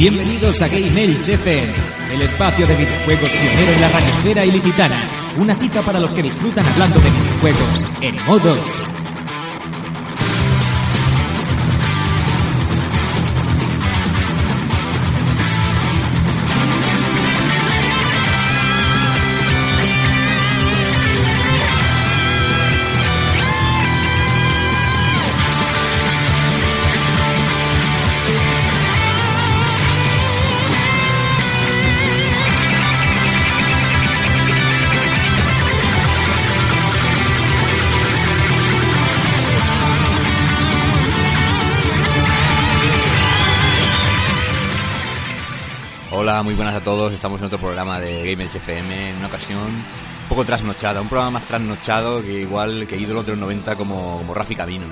Bienvenidos a Game Elche FM, el espacio de videojuegos pionero en la radiosfera ilicitana. Una cita para los que disfrutan hablando de videojuegos en modo buenas a todos. Estamos en otro programa de Gamers FM, en una ocasión un poco trasnochada, un programa más trasnochado que igual que ídolos de los 90 como, como Rafi Camino.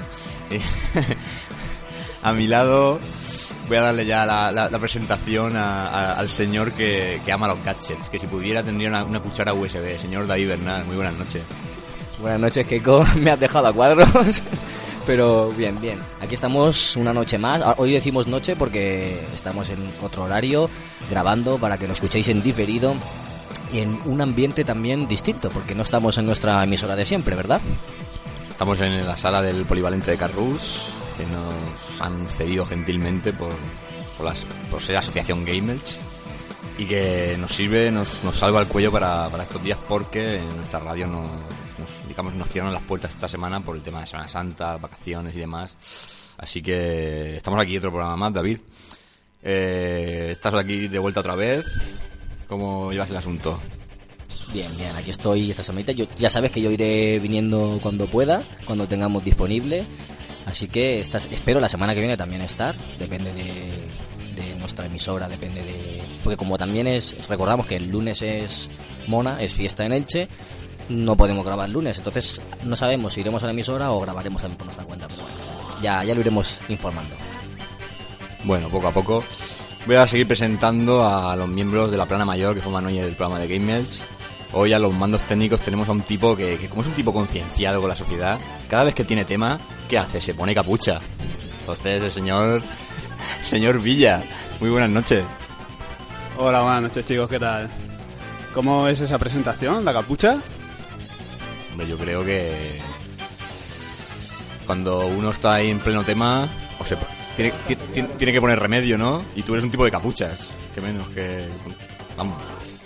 Eh, a mi lado voy a darle ya la, la- la presentación a- a- al señor que, que ama los gadgets, que si pudiera tendría una, una cuchara USB, señor David Bernal. Muy buenas noches. Buenas noches, Keiko. Me has dejado a cuadros. Pero bien, bien. Aquí estamos una noche más. Ah, Hoy decimos noche porque estamos en otro horario grabando para que lo escuchéis en diferido y en un ambiente también distinto, porque no estamos en nuestra emisora de siempre, ¿verdad? Estamos en la sala del polivalente de Carrus, que nos han cedido gentilmente por, por, las- por ser asociación Gamers y que nos sirve, nos, nos salva el cuello para, para estos días porque nuestra radio nos, nos, digamos, nos cierran las puertas esta semana por el tema de Semana Santa, vacaciones y demás. Así que estamos aquí otro programa más, David. Eh, estás aquí de vuelta otra vez. ¿Cómo llevas el asunto? Bien, bien, aquí estoy esta semanita. Yo, ya sabes que yo iré viniendo cuando pueda, cuando tengamos disponible. Así que estás, espero la semana que viene también estar. Depende de, de nuestra emisora, depende de... Porque como también es, recordamos que el lunes es Mona, es fiesta en Elche, no podemos grabar el lunes. Entonces no sabemos si iremos a la emisora o grabaremos también por nuestra cuenta. Pero bueno, ya, ya lo iremos informando. Bueno, poco a poco. Voy a seguir presentando a los miembros de la plana mayor que forman hoy el programa de Game. Hoy a los mandos técnicos tenemos a un tipo que, que como es un tipo concienciado con la sociedad, cada vez que tiene tema, ¿qué hace? Se pone capucha. Entonces el señor, señor Villa, muy buenas noches. Hola, buenas noches chicos, ¿qué tal? ¿Cómo es esa presentación, la capucha? Hombre, yo creo que cuando uno está ahí en pleno tema, o sea, tiene, ti- ti- tiene que poner remedio, ¿no? Y tú eres un tipo de capuchas, que menos que... Vamos.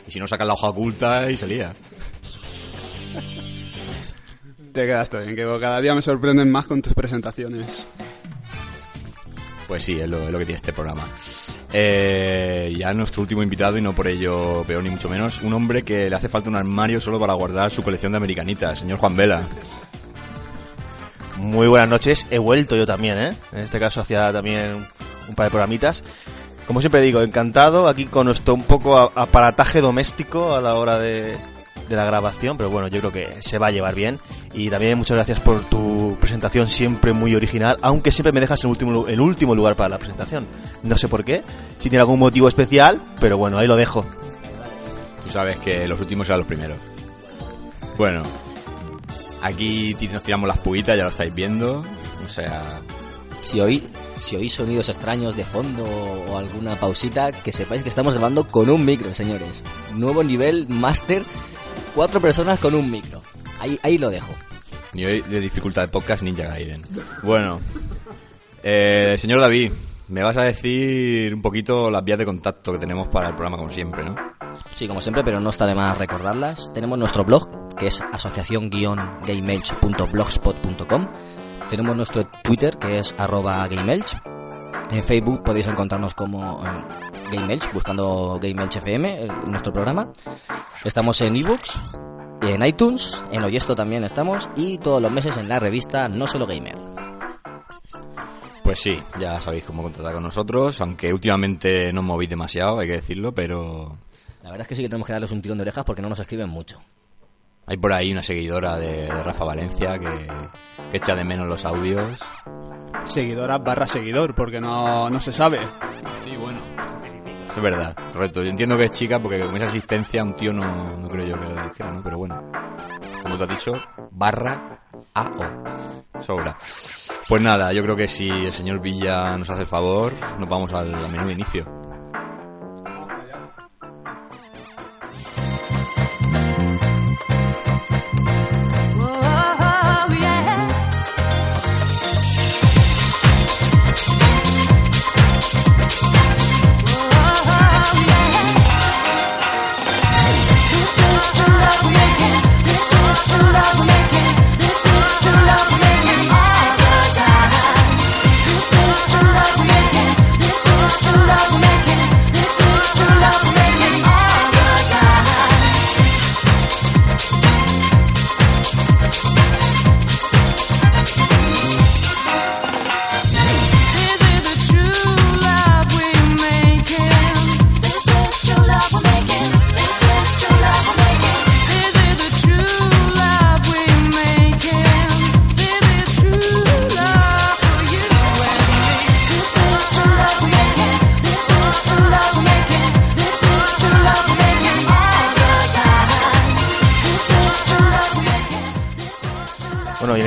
Y si no sacas la hoja oculta y se lía. Te quedaste bien, que cada día me sorprenden más con tus presentaciones. Pues sí, es lo, es lo que tiene este programa. Eh, ya nuestro último invitado, y no por ello peor ni mucho menos, un hombre que le hace falta un armario solo para guardar su colección de americanitas, señor Juan Vela. Muy buenas noches, he vuelto yo también, ¿eh? En este caso hacía también un par de programitas. Como siempre digo, encantado aquí con nuestro un poco aparataje doméstico a la hora de, de la grabación, pero bueno, yo creo que se va a llevar bien. Y también muchas gracias por tu presentación siempre muy original, aunque siempre me dejas en último, el último lugar para la presentación. No sé por qué, si tiene algún motivo especial, pero bueno, ahí lo dejo. Tú sabes que los últimos eran los primeros. Bueno, aquí nos tiramos las puitas, ya lo estáis viendo. O sea, Si oí, si oís sonidos extraños de fondo o alguna pausita, que sepáis que estamos grabando con un micro, señores. Nuevo nivel máster, cuatro personas con un micro. Ahí, ahí lo dejo. Nivel de dificultad de podcast Ninja Gaiden. Bueno, eh, señor David, me vas a decir un poquito las vías de contacto que tenemos para el programa, como siempre, ¿no? Sí, como siempre, pero no está de más recordarlas. Tenemos nuestro blog, que es asociación-gameelch.blogspot.com. Tenemos nuestro Twitter, que es arroba gameelch. En Facebook podéis encontrarnos como eh, Gameelch, buscando Gameelch FM, eh, nuestro programa. Estamos en ebooks, en iTunes, en Oyesto también estamos, y todos los meses en la revista No Solo Gamer. Pues sí, ya sabéis cómo contactar con nosotros, aunque últimamente no movéis demasiado, hay que decirlo, pero La verdad es que sí que tenemos que darles un tirón de orejas porque no nos escriben mucho. hay por ahí una seguidora de, de Rafa Valencia que, que echa de menos los audios. Seguidora barra seguidor, porque no, no se sabe. Sí, bueno. Es verdad, correcto. Yo entiendo que es chica porque con esa asistencia un tío no, no creo yo que lo dijera, ¿no? Pero bueno, como tú has dicho, barra AO. Sobra. Pues nada, yo creo que si el señor Villa nos hace el favor, nos vamos al menú de inicio.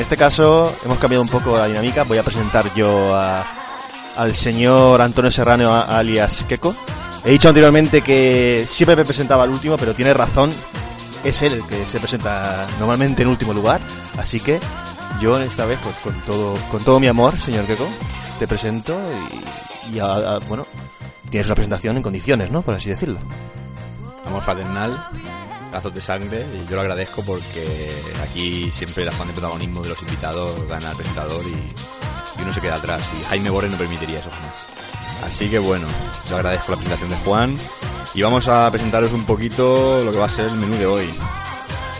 Este caso hemos cambiado un poco la dinámica. Voy a presentar yo a- al señor Antonio Serrano alias Keko. He dicho anteriormente que siempre me presentaba al último, pero tiene razón. Es él el que se presenta normalmente en último lugar. Así que yo esta vez, pues con todo, con todo mi amor, señor Keko, te presento y, y a- a- bueno, tienes una presentación en condiciones, ¿no? Por así decirlo. Amor fraternal, lazos de sangre, y yo lo agradezco porque aquí siempre el afán de protagonismo de los invitados gana al presentador y, y uno se queda atrás. Y Jaime Borre no permitiría eso jamás. Así que bueno, yo agradezco la presentación de Juan y vamos a presentaros un poquito lo que va a ser el menú de hoy.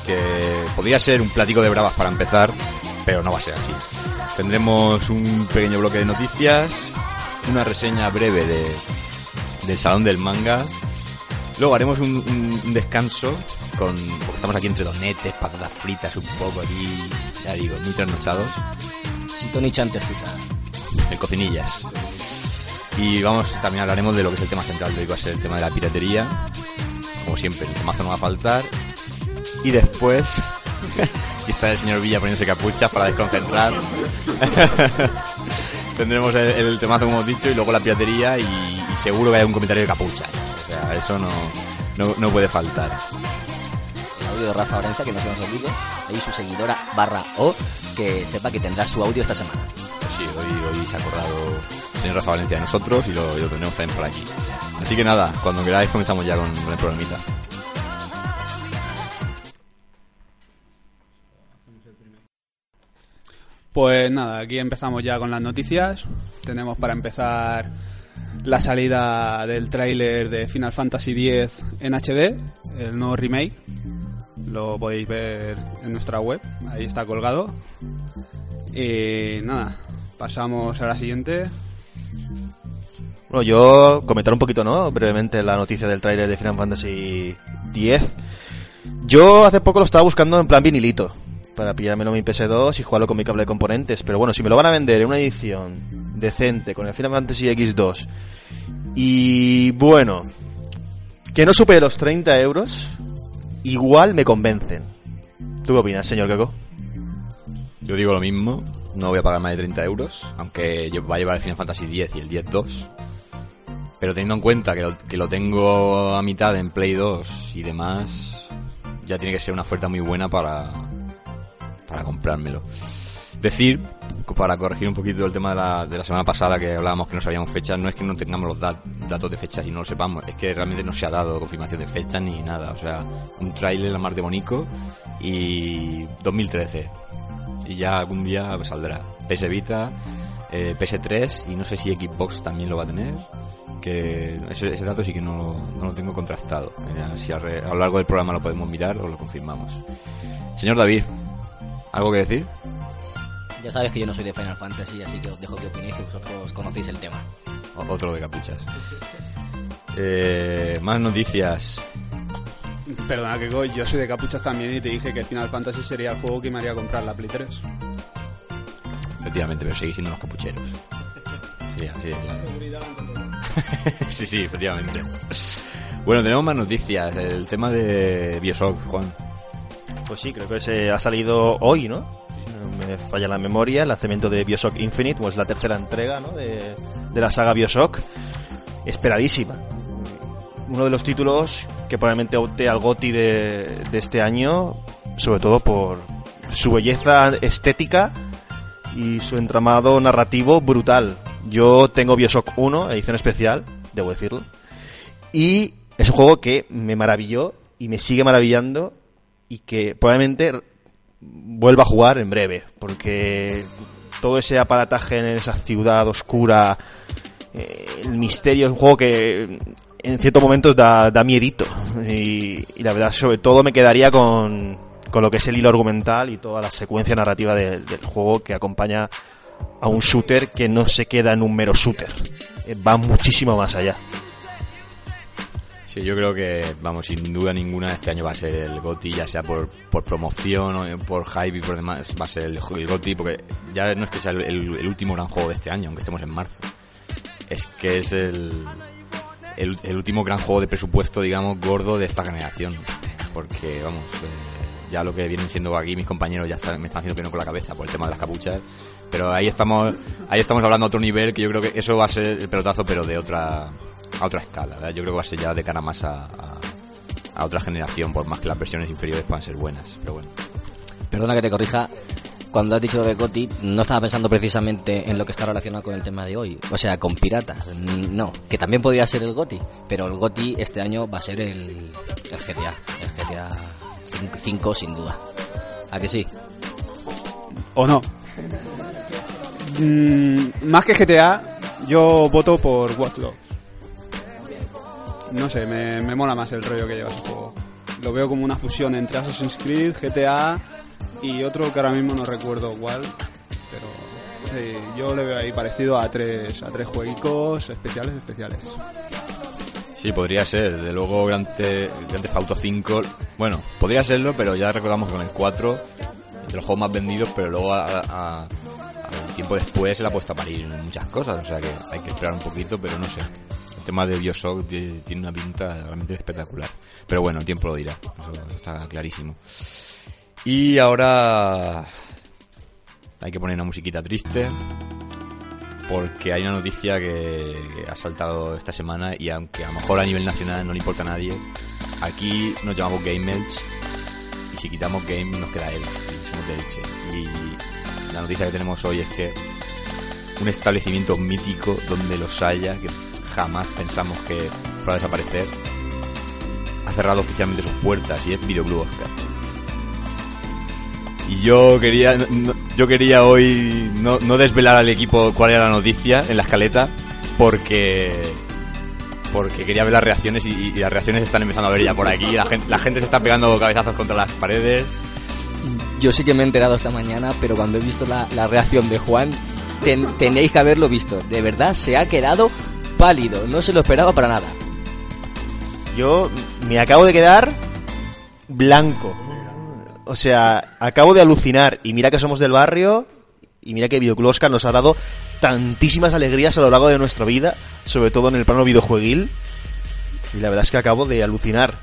Que podría ser un platico de bravas para empezar, pero no va a ser así. Tendremos un pequeño bloque de noticias, una reseña breve de, del Salón del Manga, Luego haremos un, un- un descanso con. Porque estamos aquí entre donetes, patatas fritas, un poco aquí, ya digo, muy trasnochados. Si Tony Chan te escucha. El cocinillas. Y vamos, también hablaremos de lo que es el tema central de hoy, va a ser el tema de la piratería. Como siempre, el temazo no va a faltar. Y después. y está el señor Villa poniéndose capuchas para desconcentrar. Tendremos el, el temazo, como hemos dicho, y luego la piratería. Y, y seguro que hay un comentario de capuchas. O sea, eso no, no, no puede faltar. Audio de Rafa Orenza, que no se nos olvide. Ahí su seguidora barra O, que sepa que tendrá su audio esta semana. Pues sí, hoy, hoy se ha acordado el señor Rafa Valencia de nosotros y lo, y lo tendremos también por aquí. Así que nada, cuando queráis comenzamos ya con, con el programita. Pues nada, aquí empezamos ya con las noticias. Tenemos para empezar la salida del tráiler de Final Fantasy X en HD, el nuevo remake. Lo podéis ver en nuestra web, ahí está colgado. Y nada, pasamos a la siguiente. Bueno, yo comentar un poquito, ¿no? Brevemente la noticia del tráiler de Final Fantasy X. Yo hace poco lo estaba buscando en plan vinilito para pillármelo en mi PS2 y jugarlo con mi cable de componentes, pero bueno, si me lo van a vender en una edición decente con el Final Fantasy X2 y bueno, que no supere los 30 euros, igual me convencen. ¿Tú qué opinas, señor Kako? Yo digo lo mismo, no voy a pagar más de 30 euros, aunque va a llevar el Final Fantasy X y el 10-2. Pero teniendo en cuenta que lo, que lo tengo a mitad en Play 2 y demás, ya tiene que ser una oferta muy buena para, para comprármelo. Decir, para corregir un poquito el tema de la, de la semana pasada que hablábamos que no sabíamos fechas, no es que no tengamos los dat- datos de fechas y no lo sepamos, es que realmente no se ha dado confirmación de fecha ni nada. O sea, un tráiler la mar de Bonico y 2013 y ya algún día saldrá. PS Vita, eh, PS3 y no sé si Xbox también lo va a tener. Que ese, dato sí que no, no lo tengo contrastado. Eh, si a, re- a lo largo del programa lo podemos mirar o lo confirmamos. Señor David, ¿algo que decir? Ya sabes que yo no soy de Final Fantasy, así que os dejo que opinéis, que vosotros conocéis el tema. O- otro de capuchas. Eh, más noticias. Perdona que yo soy de capuchas también y te dije que Final Fantasy sería el juego que me haría comprar la Play 3. Efectivamente, pero seguís siendo unos capucheros. Sí, así es. sí, sí, efectivamente. Bueno, tenemos más noticias. El tema de Bioshock, Juan. Pues sí, creo que se ha salido hoy, ¿no? Me falla la memoria, el lanzamiento de Bioshock Infinite, pues la tercera entrega, ¿no? De, de la saga Bioshock. Esperadísima. Uno de los títulos que probablemente opte al GOTY de, de este año, sobre todo por su belleza estética y su entramado narrativo brutal. Yo tengo Bioshock 1, edición especial, debo decirlo. Y es un juego que me maravilló y me sigue maravillando y que probablemente vuelva a jugar en breve, porque todo ese aparataje en esa ciudad oscura, eh, el misterio es un juego que en ciertos momentos da, da miedito y, la verdad sobre todo me quedaría con, con lo que es el hilo argumental y toda la secuencia narrativa de- del juego que acompaña a un shooter que no se queda en un mero shooter, Eh, va muchísimo más allá. Sí, yo creo que, vamos, sin duda ninguna, este año va a ser el GOTI, ya sea por, por promoción o por hype y por demás, va a ser el, el GOTI, porque ya no es que sea el, último gran juego de este año, aunque estemos en marzo. Es que es el, el, último gran juego de presupuesto, digamos, gordo de esta generación. Porque, vamos, eh, ya lo que vienen siendo aquí mis compañeros ya están- me están haciendo que con la cabeza por el tema de las capuchas. Pero ahí estamos, ahí estamos hablando a otro nivel que yo creo que eso va a ser el pelotazo, pero de otra, a otra escala. ¿verdad? Yo creo que va a ser ya de cara más a, a, a otra generación, por más que las versiones inferiores puedan ser buenas. Pero bueno. Perdona que te corrija. Cuando has dicho lo de GOTI, no estaba pensando precisamente en lo que está relacionado con el tema de hoy. O sea, con piratas. No, que también podría ser el GOTI. Pero el GOTI este año va a ser el, el GTA. El GTA 5 sin duda. ¿A que sí? ¿O no? Mm, más que GTA, yo voto por Watch Dogs. No sé, me, me mola más el rollo que lleva ese juego. Lo veo como una fusión entre Assassin's Creed, GTA y otro que ahora mismo no recuerdo cuál. Pero yo le veo ahí parecido a tres, a tres jueguicos especiales, especiales. Sí, podría ser. De luego, Grand, Theft Auto 5. Bueno, podría serlo, pero ya recordamos con el 4, de los juegos más vendidos, pero luego a, a- tiempo después se le ha puesto a parir muchas cosas. O sea que hay que esperar un poquito, pero no sé. Tema de Bioshock ti- tiene una pinta realmente espectacular. Pero bueno, el tiempo lo dirá. Eso está clarísimo. Y ahora hay que poner una musiquita triste porque hay una noticia que, ha saltado esta semana y aunque a lo mejor a nivel nacional no le importa a nadie, aquí nos llamamos Game Elch y si quitamos Game nos queda Elch y somos de. Y la noticia que tenemos hoy es que un establecimiento mítico donde los haya, que jamás pensamos que fuera a desaparecer, ha cerrado oficialmente sus puertas y es Videoclub Oscar. Y yo quería, yo quería hoy no, desvelar al equipo cuál era la noticia en la escaleta porque porque quería ver las reacciones y, las reacciones están empezando a ver ya por aquí. La gente, se está pegando cabezazos contra las paredes. Yo sí que me he enterado esta mañana, pero cuando he visto la, reacción de Juan, ten- tenéis que haberlo visto. De verdad, se ha quedado pálido. No se lo esperaba para nada. Yo me acabo de quedar blanco. O sea, acabo de alucinar. Y mira que somos del barrio. Y mira que Videoclub Oscar nos ha dado tantísimas alegrías a lo largo de nuestra vida. Sobre todo en el plano videojueguil. Y la verdad es que acabo de alucinar.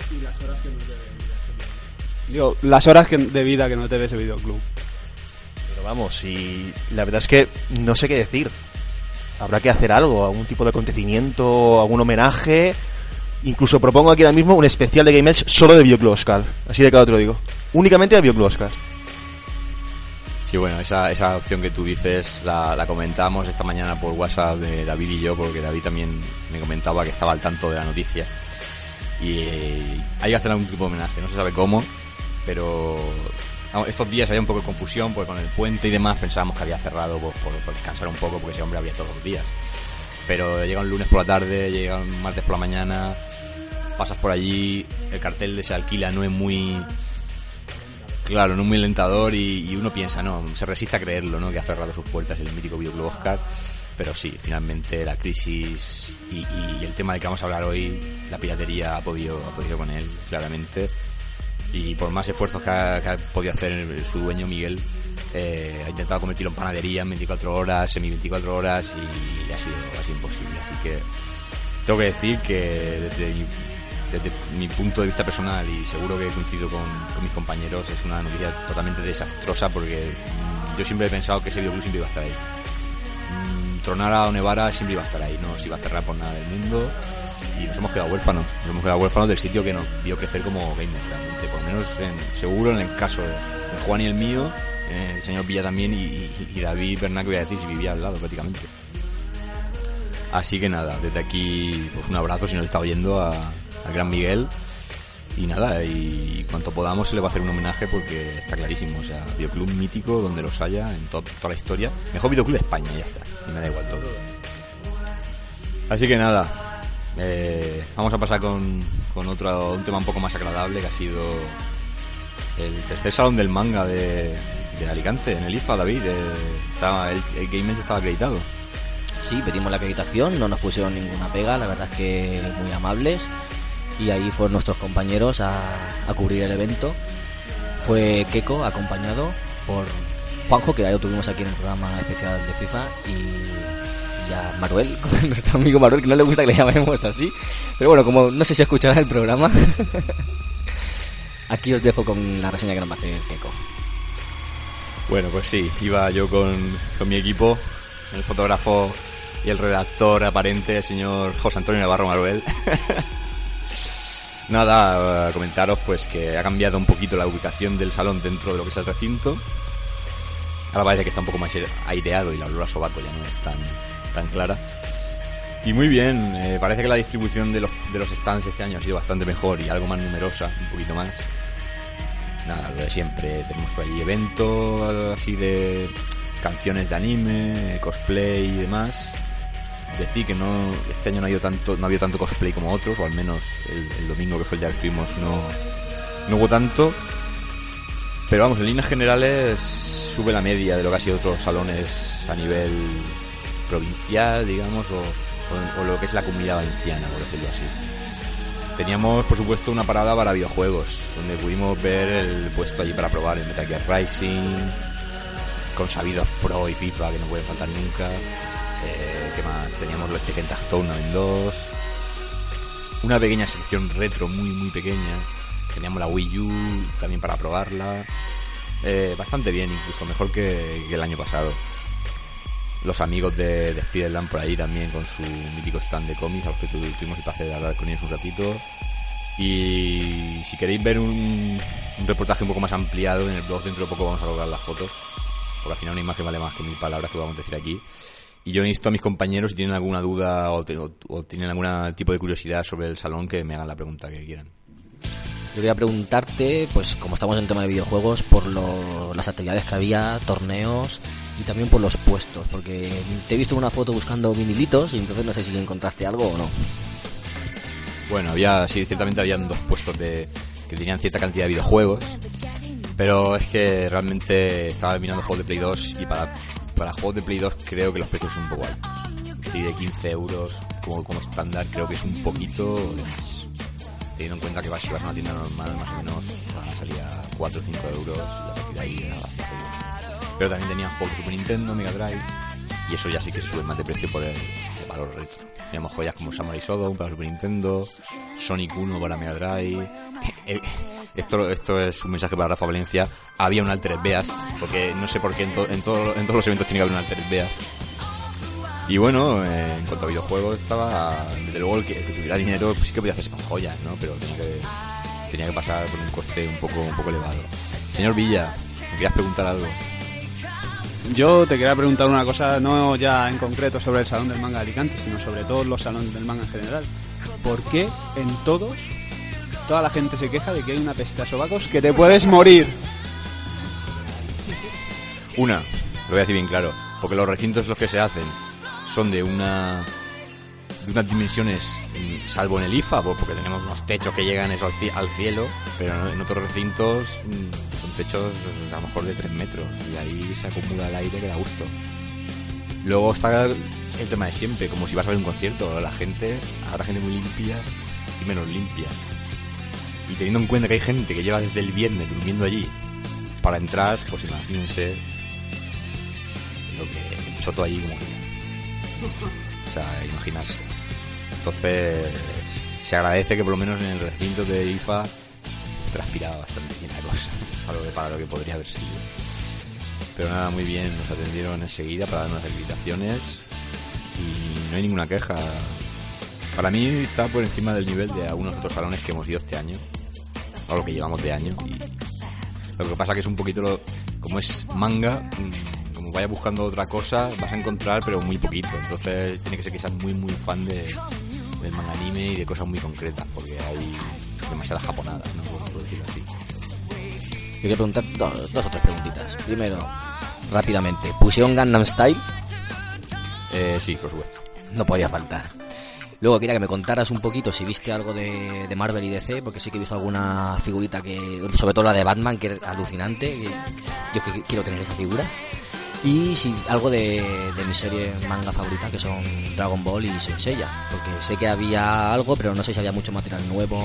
Digo, las horas que- de vida que nos debe ese videoclub. Pero vamos, y la verdad es que no sé qué decir. Habrá que hacer algo, algún tipo de acontecimiento, algún homenaje. Incluso propongo aquí ahora mismo un especial de Game Edge solo de Videoclub Oscar. Así de claro te lo digo. Únicamente de Videoclub Oscar. Sí, bueno, esa, esa opción que tú dices la, comentamos esta mañana por WhatsApp de David y yo, porque David también me comentaba que estaba al tanto de la noticia. Y eh, hay que hacer algún tipo de homenaje, no se sabe cómo, pero estos días había un poco de confusión, porque con el puente y demás pensábamos que había cerrado por, por- descansar un poco, porque ese hombre había todos los días. Pero llega un lunes por la tarde, llega un martes por la mañana, pasas por allí, el cartel de se alquila no es muy Claro, no muy alentador y, uno piensa, no, se resiste a creerlo, ¿no? Que ha cerrado sus puertas el mítico videoclub Oscar. Pero sí, finalmente la crisis y, y el tema del que vamos a hablar hoy, la piratería ha podido, ha podido con él, claramente. Y por más esfuerzos que ha, podido hacer su dueño Miguel, eh, ha intentado convertirlo en panadería en 24 horas, semi 24 horas y ha sido, ha imposible. Así que tengo que decir que desde mi, desde mi punto de vista personal y seguro que coincido con, con mis compañeros es una noticia totalmente desastrosa porque mm, yo siempre he pensado que ese videoclub siempre iba a estar ahí. Mm, Tronara o Nevara siempre iba a estar ahí, no se iba a cerrar por nada del mundo y nos hemos quedado huérfanos, nos hemos quedado huérfanos del sitio que nos vio crecer como gamers realmente, por lo menos en- seguro en el caso de, Juan y el mío, el señor Villa también y, David Bernat que voy a decir si vivía al lado prácticamente. Así que nada, desde aquí pues un abrazo si nos está oyendo al gran Miguel. Y nada, y cuanto podamos se le va a hacer un homenaje porque está clarísimo. O sea, videoclub mítico donde los haya en to- toda la historia. Mejor videoclub de España, ya está. Y me da igual todo. Así que nada, eh, vamos a pasar con, con otro, un tema un poco más agradable que ha sido el tercer salón del manga de, de Alicante, en el IFA, David. eh, estaba, el, el Game estaba acreditado. Sí, pedimos la acreditación, no nos pusieron ninguna pega, la verdad es que muy amables. Y ahí fueron nuestros compañeros a, a cubrir el evento. Fue Keiko, acompañado por Juanjo, que ya lo tuvimos aquí en el programa especial de FIFA, y, y a Manuel, nuestro amigo Manuel, que no le gusta que le llamemos así. Pero bueno, como no sé si escuchará el programa. Aquí os dejo con la reseña que nos va a hacer Keiko. Bueno, pues sí, iba yo con, con mi equipo, el fotógrafo y el redactor aparente, el señor José Antonio Navarro Maruel. Nada, eh, comentaros pues que ha cambiado un poquito la ubicación del salón dentro de lo que es el recinto. Ahora parece que está un poco más aireado y la olor a sobaco ya no es tan, tan clara. Y muy bien, eh, parece que la distribución de los, de los stands este año ha sido bastante mejor y algo más numerosa, un poquito más. Nada, lo de siempre, tenemos por ahí eventos así de canciones de anime, cosplay y demás. Decir que no este año no ha habido tanto, no ha habido tanto cosplay como otros, o al menos el, el domingo que fue el día que estuvimos no, no hubo tanto. Pero vamos, en líneas generales sube la media de lo que ha sido otros salones a nivel provincial, digamos, o, lo que es la comunidad valenciana, por decirlo así. Teníamos, por supuesto, una parada para videojuegos, donde pudimos ver el puesto allí para probar el Metal Gear Rising, con sabidos Pro y FIFA que no pueden faltar nunca. Eh, ¿Qué más? Teníamos los Tekken Tournament 2, una pequeña sección retro muy muy pequeña. Teníamos la Wii U también para probarla. Eh, bastante bien, incluso mejor que el año pasado. Los amigos de, de Spiderland por ahí también con su mítico stand de cómics, a los que tu- tuvimos el placer de hablar con ellos un ratito. Y si queréis ver un, reportaje un poco más ampliado en el blog, dentro de poco vamos a lograr las fotos. Porque al final una imagen vale más que mil palabras que vamos a decir aquí. Y yo insto a mis compañeros si tienen alguna duda o, tienen algún tipo de curiosidad sobre el salón que me hagan la pregunta que quieran. Yo quería preguntarte, pues como estamos en tema de videojuegos, por las actividades que había, torneos y también por los puestos, porque te he visto una foto buscando vinilitos y entonces no sé si encontraste algo o no. Bueno, había, sí, ciertamente habían dos puestos de, que tenían cierta cantidad de videojuegos, pero es que realmente estaba mirando juegos de Play 2 y para, para juegos de Play 2 creo que los precios son un poco altos. Sí, de 15 euros como, como estándar creo que es un poquito más. Teniendo en cuenta que vas, si vas a una tienda normal más o menos van a salir a 4 o 5 euros y a partir de ahí era bastante bien. Pero también tenían juegos Super Nintendo, Mega Drive y eso ya sí que sube más de precio por el, valor retro. Teníamos joyas como Samurai Shodown para Super Nintendo, Sonic 1 para Mega Drive. Esto, esto es un mensaje para Rafa Valencia. Había un Altered Beast, porque no sé por qué en, to- en, todo- en todos los eventos tiene que haber un Altered Beast. Y bueno, eh, en cuanto a videojuegos estaba, desde luego el que, el que tuviera dinero pues sí que podía hacerse con joyas, ¿no? Pero tenía que, tenía que pasar por un coste un poco, un poco elevado. Señor Villa, ¿me querías preguntar algo? Yo te quería preguntar una cosa, no ya en concreto sobre el Salón del Manga de Alicante, sino sobre todos los salones del manga en general. ¿Por qué en todos toda la gente se queja de que hay una peste a sobacos que te puedes morir? Una, lo voy a decir bien claro, porque los recintos los que se hacen son de una de unas dimensiones, salvo en el IFA, porque tenemos unos techos que llegan eso al, ci- al cielo, pero en otros recintos mm, son techos a lo mejor de 3 metros y ahí se acumula el aire que da gusto. Luego está el tema de siempre, como si vas a ver un concierto, la gente, habrá gente muy limpia y menos limpia. Y teniendo en cuenta que hay gente que lleva desde el viernes durmiendo allí para entrar, pues imagínense lo que el choto allí como que sea imaginarse. Entonces se agradece que por lo menos en el recinto de IFA transpiraba bastante bien la cosa para lo que, podría haber sido. Pero nada muy bien nos atendieron enseguida para darnos las invitaciones y no hay ninguna queja. Para mí está por encima del nivel de algunos otros salones que hemos ido este año o lo que llevamos de año lo que pasa que es un poquito lo- como es manga, mm, vayas buscando otra cosa, vas a encontrar pero muy poquito. Entonces tiene que ser que seas muy muy fan de, del manga anime y de cosas muy concretas, porque hay demasiadas japonadas, ¿no? Por, decirlo así. Yo quería preguntar dos, dos o tres preguntitas. Primero, rápidamente, ¿pusieron Gangnam Style? Eh, sí, por supuesto. No podía faltar. Luego quería que me contaras un poquito si viste algo de, de Marvel y DC, porque sí que he visto alguna figurita que, sobre todo la de Batman, que es alucinante. que yo que- quiero tener esa figura. Y si algo de, de mi serie manga favorita, que son Dragon Ball y Saint Seiya, porque sé que había algo, pero no sé si había mucho material nuevo,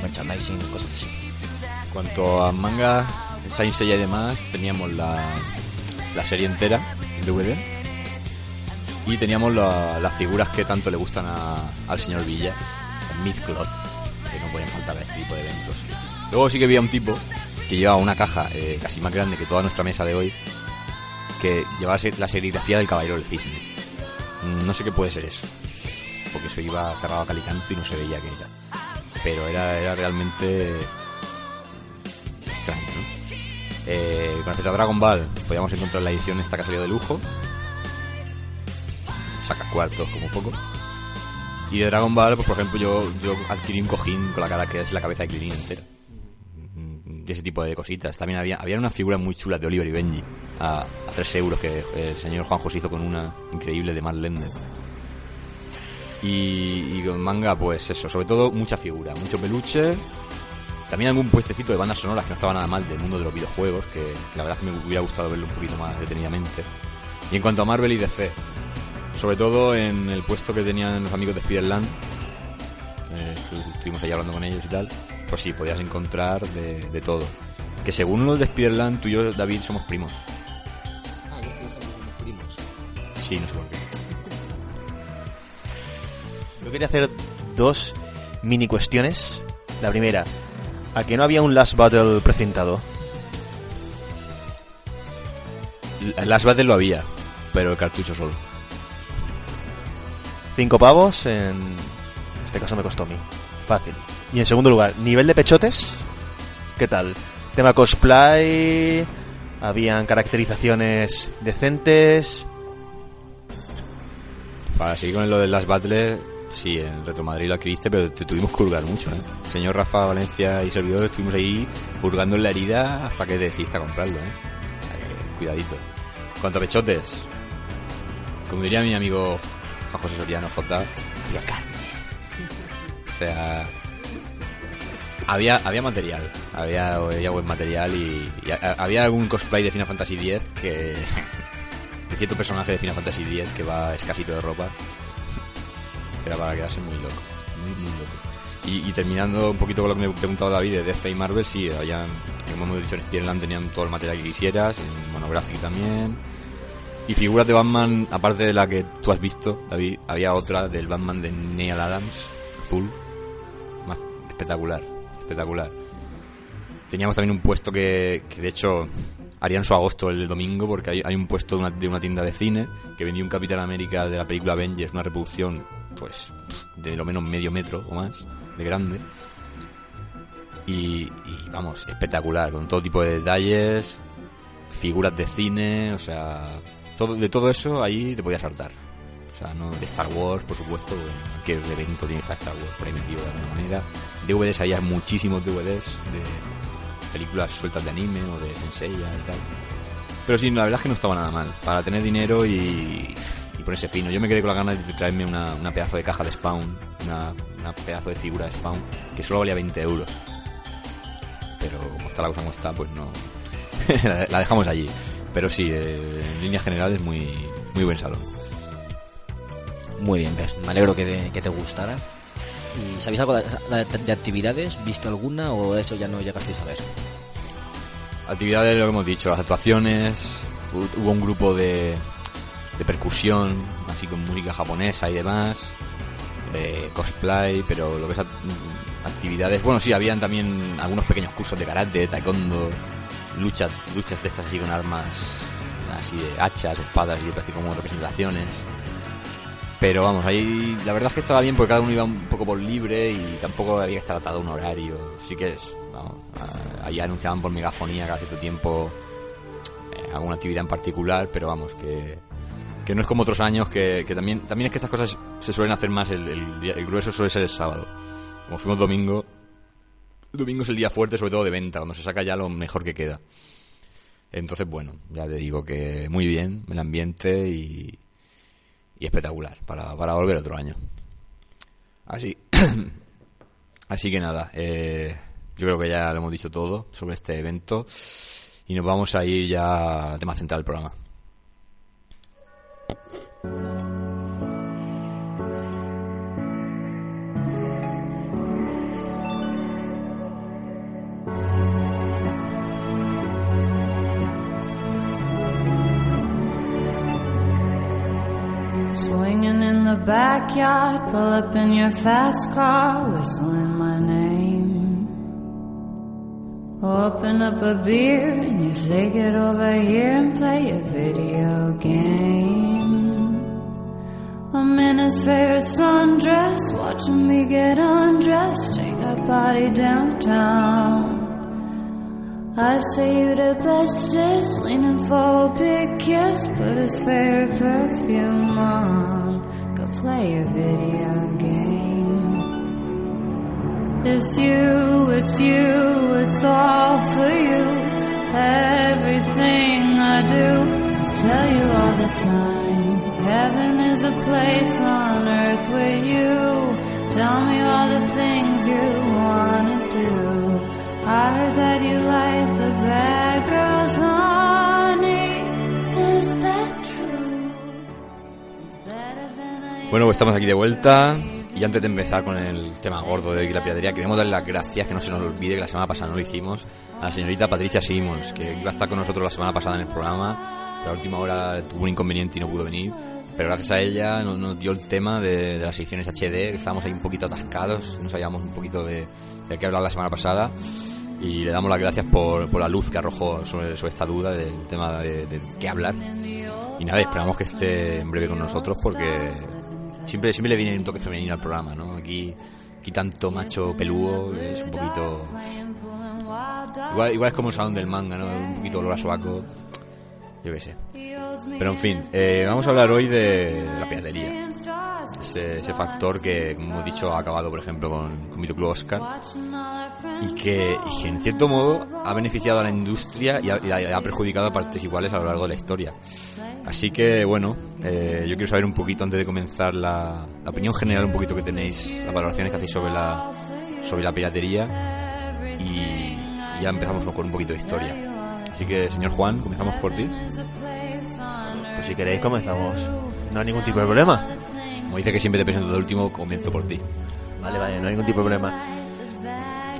merchandising, cosas así. Cuanto a manga, Saint Seiya y demás, teníamos la, la serie entera en DVD. Y teníamos la- las figuras que tanto le gustan a- al señor Villa, el Myth Cloth, que no pueden faltar a este tipo de eventos. Luego sí que había un tipo que llevaba una caja eh, casi más grande que toda nuestra mesa de hoy, que llevaba la serigrafía del caballero del cisne. Mm, No sé qué puede ser eso, porque eso iba cerrado a calicanto y no se veía qué era. Pero era, era realmente extraño, ¿no? Eh, con respecto a Dragon Ball, podíamos encontrar la edición esta que ha salido de lujo. Saca cuartos como poco. Y de Dragon Ball, pues por ejemplo, yo, yo adquirí un cojín con la cara que es la cabeza de Krillin entera. Y ese tipo de cositas. También había, había unas figuras muy chulas de Oliver y Benji a, a 3 euros que el señor Juanjo se hizo con una increíble de Mark Lender. Y, y con manga, pues eso, sobre todo mucha figura, mucho peluche. También algún puestecito de bandas sonoras que no estaba nada mal del mundo de los videojuegos, que, la verdad es que me hubiera gustado verlo un poquito más detenidamente. Y en cuanto a Marvel y DC, sobre todo en el puesto que tenían los amigos de Spider-Land, eh, estu- estuvimos ahí hablando con ellos y tal, pues sí, podías encontrar de, de todo. Que según los de Spider-Land, tú y yo, David, somos primos. Ah, yo pensaba que somos primos. Sí, no sé por qué. Yo quería hacer dos mini cuestiones. La primera, ¿a que no había un Last Battle precintado? L- Las Battle lo había, pero el cartucho solo. Cinco pavos, en este caso me costó a mí. Fácil. Y en segundo lugar, nivel de pechotes, ¿qué tal? Tema cosplay, habían caracterizaciones decentes. Para seguir con lo de las Battle, sí, en Retro Madrid lo adquiriste, pero te tuvimos que hurgar mucho, ¿eh? Señor Rafa Valencia y servidor estuvimos ahí hurgando en la herida hasta que decidiste a comprarlo, ¿eh? Cuidadito. En cuanto a pechotes, como diría mi amigo José Soriano J, había carne. O sea, había, había material, había, había buen material y, y había algún cosplay de Final Fantasy X que, de cierto personaje de Final Fantasy X que va escasito de ropa, que era para quedarse muy loco, muy, muy loco. Y, terminando un poquito con lo que me preguntaba David de DC y Marvel, sí, habían, como hemos dicho en Spearland, tenían todo el material que quisieras, en Monographic también. Y figuras de Batman, aparte de la que tú has visto, David, había otra del Batman de Neil Adams, azul, más espectacular, espectacular. Teníamos también un puesto que, de hecho harían su agosto el domingo porque hay, un puesto de una, de una tienda de cine que vendía un Capitán América de la película Avengers, una reproducción pues de lo menos medio metro o más de grande. Y, y, vamos, espectacular, con todo tipo de detalles, figuras de cine, o sea, todo, de todo eso ahí te podías saltar. Sea, no de Star Wars, por supuesto, que evento tiene que Star Wars metido de alguna manera. DVDs había muchísimos DVDs de películas sueltas de anime o de Senseiya y tal. Pero sí, la verdad es que no estaba nada mal. Para tener dinero y, y ponerse fino. Yo me quedé con la ganas de traerme una, una pedazo de caja de Spawn, una, una pedazo de figura de Spawn, que solo valía 20 euros. Pero como está la cosa como está, pues no. la dejamos allí. Pero sí, eh, en líneas generales, muy, muy buen salón. Muy bien. Me alegro que te, que te gustara. ¿Y sabéis algo de, de- de actividades? ¿Visto alguna o eso ya no llegasteis a ver? Actividades, lo que hemos dicho, las actuaciones, hu- hubo un grupo de, de percusión, así con música japonesa y demás, eh, cosplay, pero lo que es act- actividades, bueno, sí, habían también algunos pequeños cursos de karate, taekwondo, luchas, luchas de estas así con armas, así de hachas, espadas y así como representaciones. Pero vamos, ahí la verdad es que estaba bien porque cada uno iba un poco por libre y tampoco había que estar atado a un horario. Sí que es, vamos, ah, ahí anunciaban por megafonía cada cierto tiempo eh, alguna actividad en particular, pero vamos, que, que no es como otros años que, que también, también es que estas cosas se suelen hacer más, el, el, día- el grueso suele ser el sábado. Como fuimos domingo, el domingo es el día fuerte sobre todo de venta, cuando se saca ya lo mejor que queda. Entonces, bueno, ya te digo que muy bien el ambiente y, y espectacular para, para volver otro año. Así, así que nada, eh, yo creo que ya lo hemos dicho todo sobre este evento y nos vamos a ir ya al tema central del programa. Swinging in the backyard, pull up in your fast car, whistling my name. open up a beer and you say get over here and play a video game. I'm in his favorite sundress, watching me get undressed, take a party downtown. I say you the bestest, leaning for a big kiss, put his favorite perfume on, go play a video game. It's you, it's you, it's all for you. Everything I do, tell you all the time. Heaven is a place on earth with you. Tell me all the things you wanna do. I heard that you like the bad girls, honey. Is that true? It's better than I Bueno, pues estamos aquí de vuelta. Y antes de empezar con el tema gordo de la piratería, queremos darle las gracias, que no se nos olvide que la semana pasada no lo hicimos, a la señorita Patricia Simmons, que iba a estar con nosotros la semana pasada en el programa, pero a última hora tuvo un inconveniente y no pudo venir. Pero gracias a ella nos, nos dio el tema de, de las ediciones HD, que estábamos ahí un poquito atascados, no sabíamos un poquito de, de qué hablar la semana pasada. Y le damos las gracias por, por la luz que arrojó sobre, esta duda del tema de, qué hablar. Y nada, esperamos que esté en breve con nosotros porque siempre siempre le viene un toque femenino al programa, ¿no? Aquí, aquí tanto macho peludo es un poquito... Igual, igual es como el salón del manga, ¿no? Un poquito olor a sobaco. Yo qué sé. Pero en fin, eh, vamos a hablar hoy de, de la piratería. Ese, factor que, como hemos dicho, ha acabado, por ejemplo, con, con Videoclub Oscar. Y que, y en cierto modo, ha beneficiado a la industria y ha, perjudicado a partes iguales a lo largo de la historia. Así que, bueno, eh, yo quiero saber un poquito, antes de comenzar, la, la opinión general un poquito que tenéis, las valoraciones que hacéis sobre la, sobre la piratería. Y ya empezamos con un poquito de historia. Así que, señor Juan, comenzamos por ti. Pues si queréis comenzamos. No hay ningún tipo de problema. Como dice que siempre te presento de último, comienzo por ti. Vale, vale, no hay ningún tipo de problema.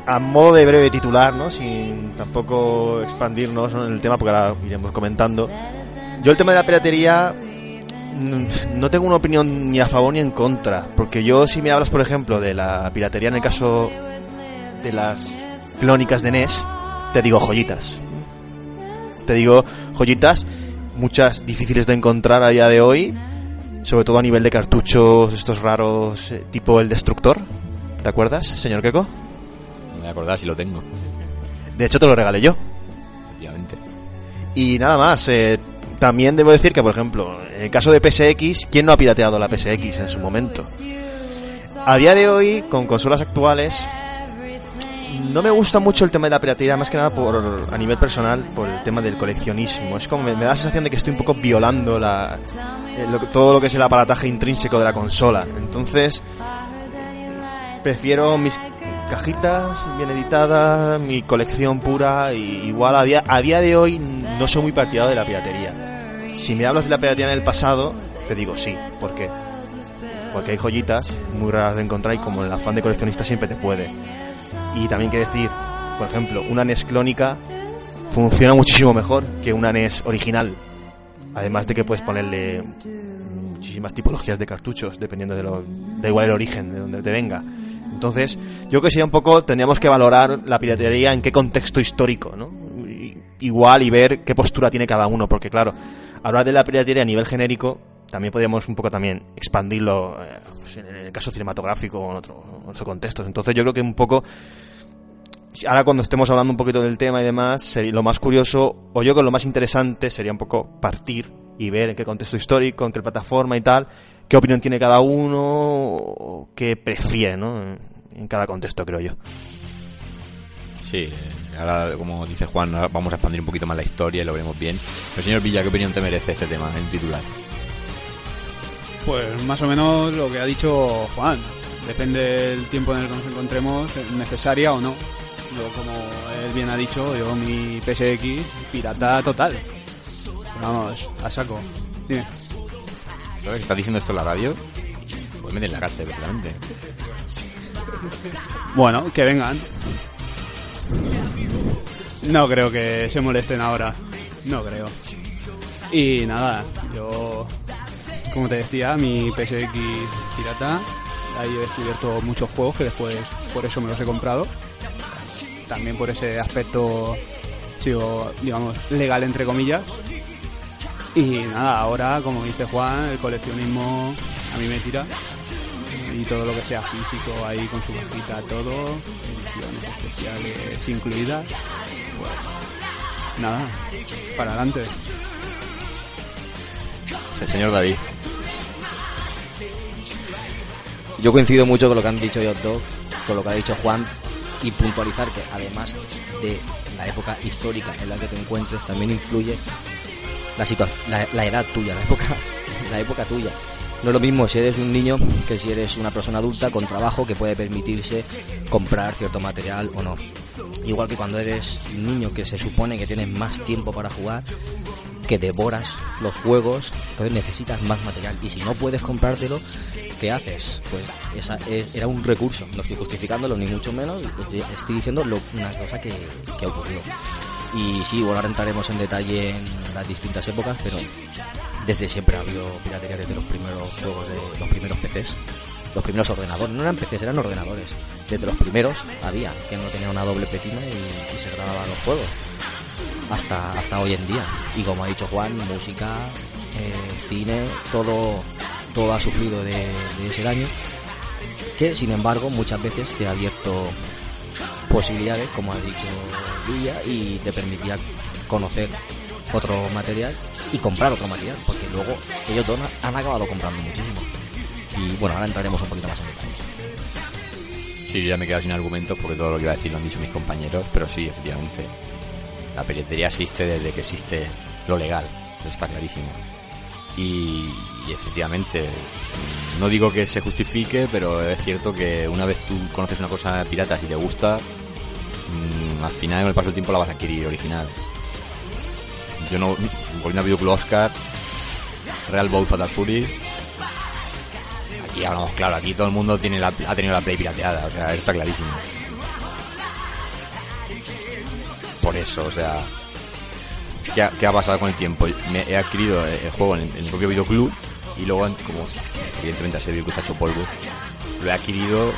A modo de breve titular, ¿no? Sin tampoco expandirnos ¿no? en el tema, porque ahora iremos comentando. Yo el tema de la piratería mm, no tengo una opinión ni a favor ni en contra, porque yo si me hablas, por ejemplo, de la piratería en el caso de las clónicas de NES, te digo joyitas. Te digo joyitas, muchas difíciles de encontrar a día de hoy, sobre todo a nivel de cartuchos estos raros eh, tipo el destructor. ¿Te acuerdas, señor Keko? No me voy a acordar si lo tengo, De hecho te lo regalé yo. efectivamente. Y nada más, eh, también debo decir que, por ejemplo, en el caso de PSX, ¿quién no ha pirateado la PSX en su momento? A día de hoy, con consolas actuales, no me gusta mucho el tema de la piratería, más que nada por a nivel personal, por el tema del coleccionismo. Es como me, me da la sensación de que estoy un poco violando la, eh, todo lo que es el aparataje intrínseco de la consola. Entonces, prefiero mis cajitas bien editadas, mi colección pura, igual a día, a día de hoy no soy muy partidario de la piratería. Si me hablas de la piratería en el pasado, te digo sí. ¿Por qué? Porque hay joyitas muy raras de encontrar y como el afán de coleccionista siempre te puede. Y también que decir, por ejemplo, una NES clónica funciona muchísimo mejor que una NES original. Además de que puedes ponerle muchísimas tipologías de cartuchos, dependiendo de lo, da igual el origen, de donde te venga. Entonces, yo que sé, un poco tendríamos que valorar la piratería en qué contexto histórico, ¿no? Igual y ver qué postura tiene cada uno, porque claro, hablar de la piratería a nivel genérico, también podríamos un poco también expandirlo eh, pues, en el caso cinematográfico o en otro, en otro contexto. Entonces yo creo que un poco ahora cuando estemos hablando un poquito del tema y demás, sería lo más curioso, o yo creo que lo más interesante sería un poco partir y ver en qué contexto histórico, en qué plataforma y tal, qué opinión tiene cada uno, o qué prefiere, ¿no? En- En cada contexto, creo yo. Sí, eh, ahora, como dice Juan, ahora vamos a expandir un poquito más la historia y lo veremos bien. Pero señor Villa, ¿qué opinión te merece este tema en titular? Pues más o menos lo que ha dicho Juan. Depende del tiempo en el que nos encontremos, necesaria o no. Yo, como él bien ha dicho, yo mi PSX pirata total. Vamos, a saco. Dime. ¿Sabes que estás diciendo esto en la radio? Pues meter en la cárcel, perfectamente. Bueno, que vengan. No creo que se molesten ahora. No creo. Y nada, yo, como te decía, mi PSX pirata, ahí he descubierto muchos juegos que después por eso me los he comprado. También por ese aspecto, digamos, legal entre comillas. Y nada, ahora, como dice Juan, el coleccionismo a mí me tira. Y todo lo que sea físico ahí con su cajita, todo, ediciones especiales incluidas. Pues, nada, para adelante. El señor David. Yo coincido mucho con lo que han dicho ellos dos, con lo que ha dicho Juan, y puntualizar que además de la época histórica en la que te encuentres, también influye la, la, la edad tuya, la época, la época tuya. No es lo mismo si eres un niño que si eres una persona adulta con trabajo que puede permitirse comprar cierto material o no. Igual que cuando eres un niño que se supone que tienes más tiempo para jugar, que devoras los juegos, entonces necesitas más material. Y si no puedes comprártelo, ¿qué haces? Pues esa es- era un recurso. No estoy justificándolo ni mucho menos, estoy- diciendo lo- una cosa que, que ha ocurrido. Y sí, bueno, ahora entraremos en detalle en las distintas épocas, pero desde siempre ha habido piratería desde los primeros juegos de los primeros PCs. Los primeros ordenadores, no eran PCs, eran ordenadores. Desde los primeros había, que no tenía una doble petina y, se grababan los juegos hasta, hasta hoy en día. Y como ha dicho Juan, música, eh, cine, todo, todo ha sufrido de, ese daño, que sin embargo muchas veces te ha abierto posibilidades, como ha dicho Villa, y te permitía conocer otro material y comprar otro material, porque luego ellos dos han acabado comprando muchísimo. Y bueno, ahora entraremos un poquito más en detalle. Sí, ya me he quedado sin argumentos porque todo lo que iba a decir lo han dicho mis compañeros, pero sí, efectivamente. La piratería existe desde que existe lo legal, eso está clarísimo. Y, efectivamente, no digo que se justifique, pero es cierto que una vez tú conoces una cosa pirata, si te gusta, mm, al final con el paso del tiempo la vas a adquirir original. Yo no, volviendo a Videoclub Oscar, Real Bowl Fatal Fury, aquí hablamos claro, aquí todo el mundo tiene la, ha tenido la Play pirateada, o sea, está clarísimo. Por eso, o sea, ¿qué ha, pasado con el tiempo? He adquirido el, juego en, en el propio videoclub y luego, como evidentemente ese videoclub se ha hecho polvo, lo he adquirido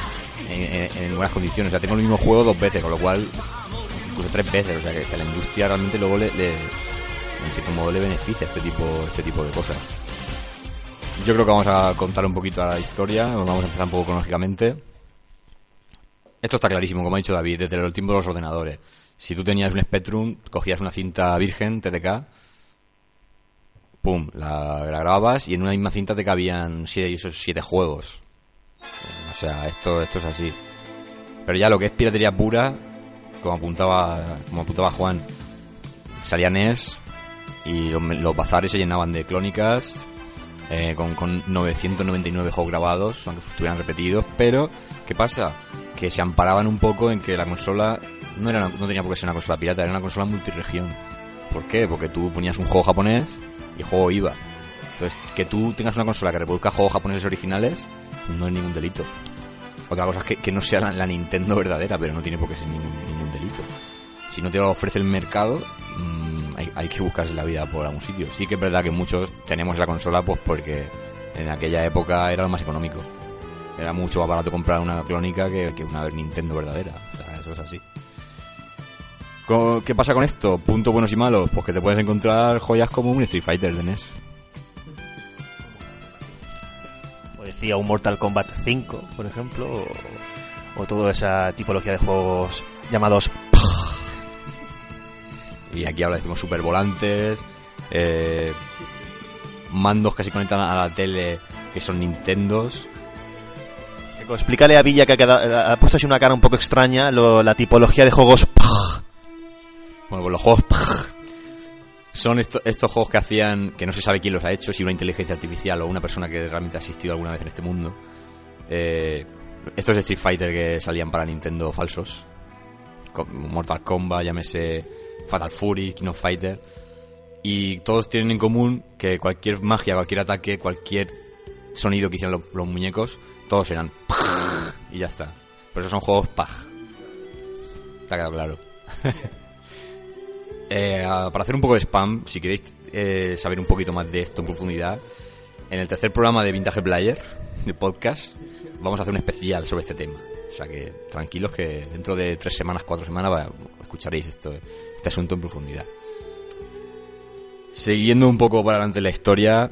en, en- en buenas condiciones. O sea, tengo el mismo juego dos veces, con lo cual, incluso tres veces. O sea, que, a la industria realmente luego le, le- en le beneficia este tipo, este tipo de cosas. Yo creo que vamos a contar un poquito la historia, vamos a empezar un poco cronológicamente. Esto está clarísimo, como ha dicho David, desde el tiempo de los ordenadores. Si tú tenías un Spectrum, cogías una cinta virgen, TTK, pum, la, grababas y en una misma cinta te cabían siete, esos siete juegos. O sea, esto, esto es así. Pero ya lo que es piratería pura, como apuntaba, como apuntaba Juan, salía NES y los, los bazares se llenaban de clónicas eh, con, con 999 juegos grabados, aunque estuvieran repetidos, pero ¿qué pasa? Que se amparaban un poco en que la consola no, era una- no tenía por qué ser una consola pirata, era una consola multiregión. ¿Por qué? Porque tú ponías un juego japonés y el juego iba. Entonces, que tú tengas una consola que reproduzca juegos japoneses originales no es ningún delito. Otra cosa es que, que no sea la, la Nintendo verdadera, pero no tiene por qué ser ningún, ningún delito. Si no te lo ofrece el mercado, mm, hay, hay que buscarse la vida por algún sitio. Sí que es verdad que muchos tenemos esa consola pues porque en aquella época era lo más económico. Era mucho más barato comprar una clónica que, que una Nintendo verdadera. O sea, eso es así. ¿Qué pasa con esto? Puntos buenos y malos. Pues que te puedes encontrar joyas como un Street Fighter de NES. O decía un Mortal Kombat 5, por ejemplo, o, o toda esa tipología de juegos llamados Y aquí ahora decimos super volantes, eh, mandos que se conectan a la tele que son Nintendos. Explícale a Villa que ha, quedado- ha puesto así una cara un poco extraña lo- la tipología de juegos Bueno, pues los juegos son esto- estos juegos que hacían, que no se sabe quién los ha hecho, si una inteligencia artificial o una persona que realmente ha existido alguna vez en este mundo. Eh, estos Street Fighter que salían para Nintendo falsos. Mortal Kombat, llámese Fatal Fury, King of Fighter. Y todos tienen en común que cualquier magia, cualquier ataque, cualquier sonido que hicieran los, muñecos, todos eran y ya está. Pero esos son juegos paj. Está claro. Eh, para hacer un poco de spam, si queréis eh, saber un poquito más de esto en profundidad, en el tercer programa de Vintage Player, de podcast, vamos a hacer un especial sobre este tema. O sea que tranquilos que dentro de tres semanas, cuatro semanas escucharéis esto, este asunto en profundidad. Siguiendo un poco para adelante la historia.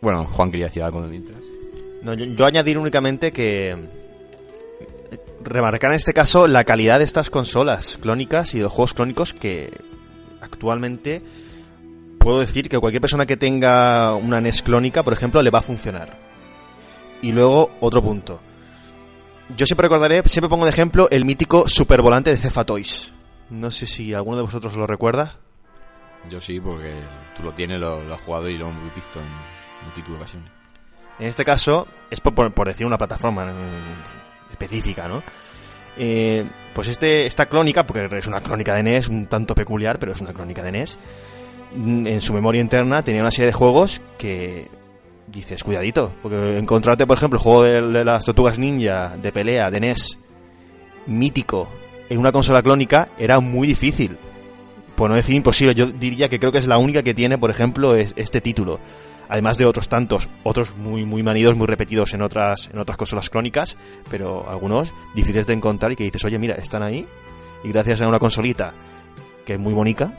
Bueno, Juan quería decir algo mientras. No, yo, añadir únicamente que remarcar en este caso la calidad de estas consolas clónicas y de los juegos clónicos que actualmente puedo decir que cualquier persona que tenga una NES clónica, por ejemplo, le va a funcionar. Y luego otro punto. Yo siempre recordaré, siempre pongo de ejemplo el mítico supervolante de Cefa Toys. No sé si alguno de vosotros lo recuerda. Yo sí, porque tú lo tienes, lo, lo has jugado y lo hemos visto en multitud de ocasiones. En este caso, es por, por- por decir una plataforma específica, ¿no? Eh, pues este, esta clónica, porque es una clónica de NES un tanto peculiar, pero es una clónica de NES, mm, en su memoria interna tenía una serie de juegos que dices, cuidadito, porque encontrarte, por ejemplo, el juego de, de las tortugas ninja de pelea de NES mítico en una consola clónica era muy difícil. Por no decir imposible, yo diría que creo que es la única que tiene, por ejemplo, es este título además de otros tantos, otros muy muy manidos, muy repetidos en otras en otras consolas clónicas, pero algunos difíciles de encontrar y que dices, oye, mira, están ahí y gracias a una consolita que es muy bonita,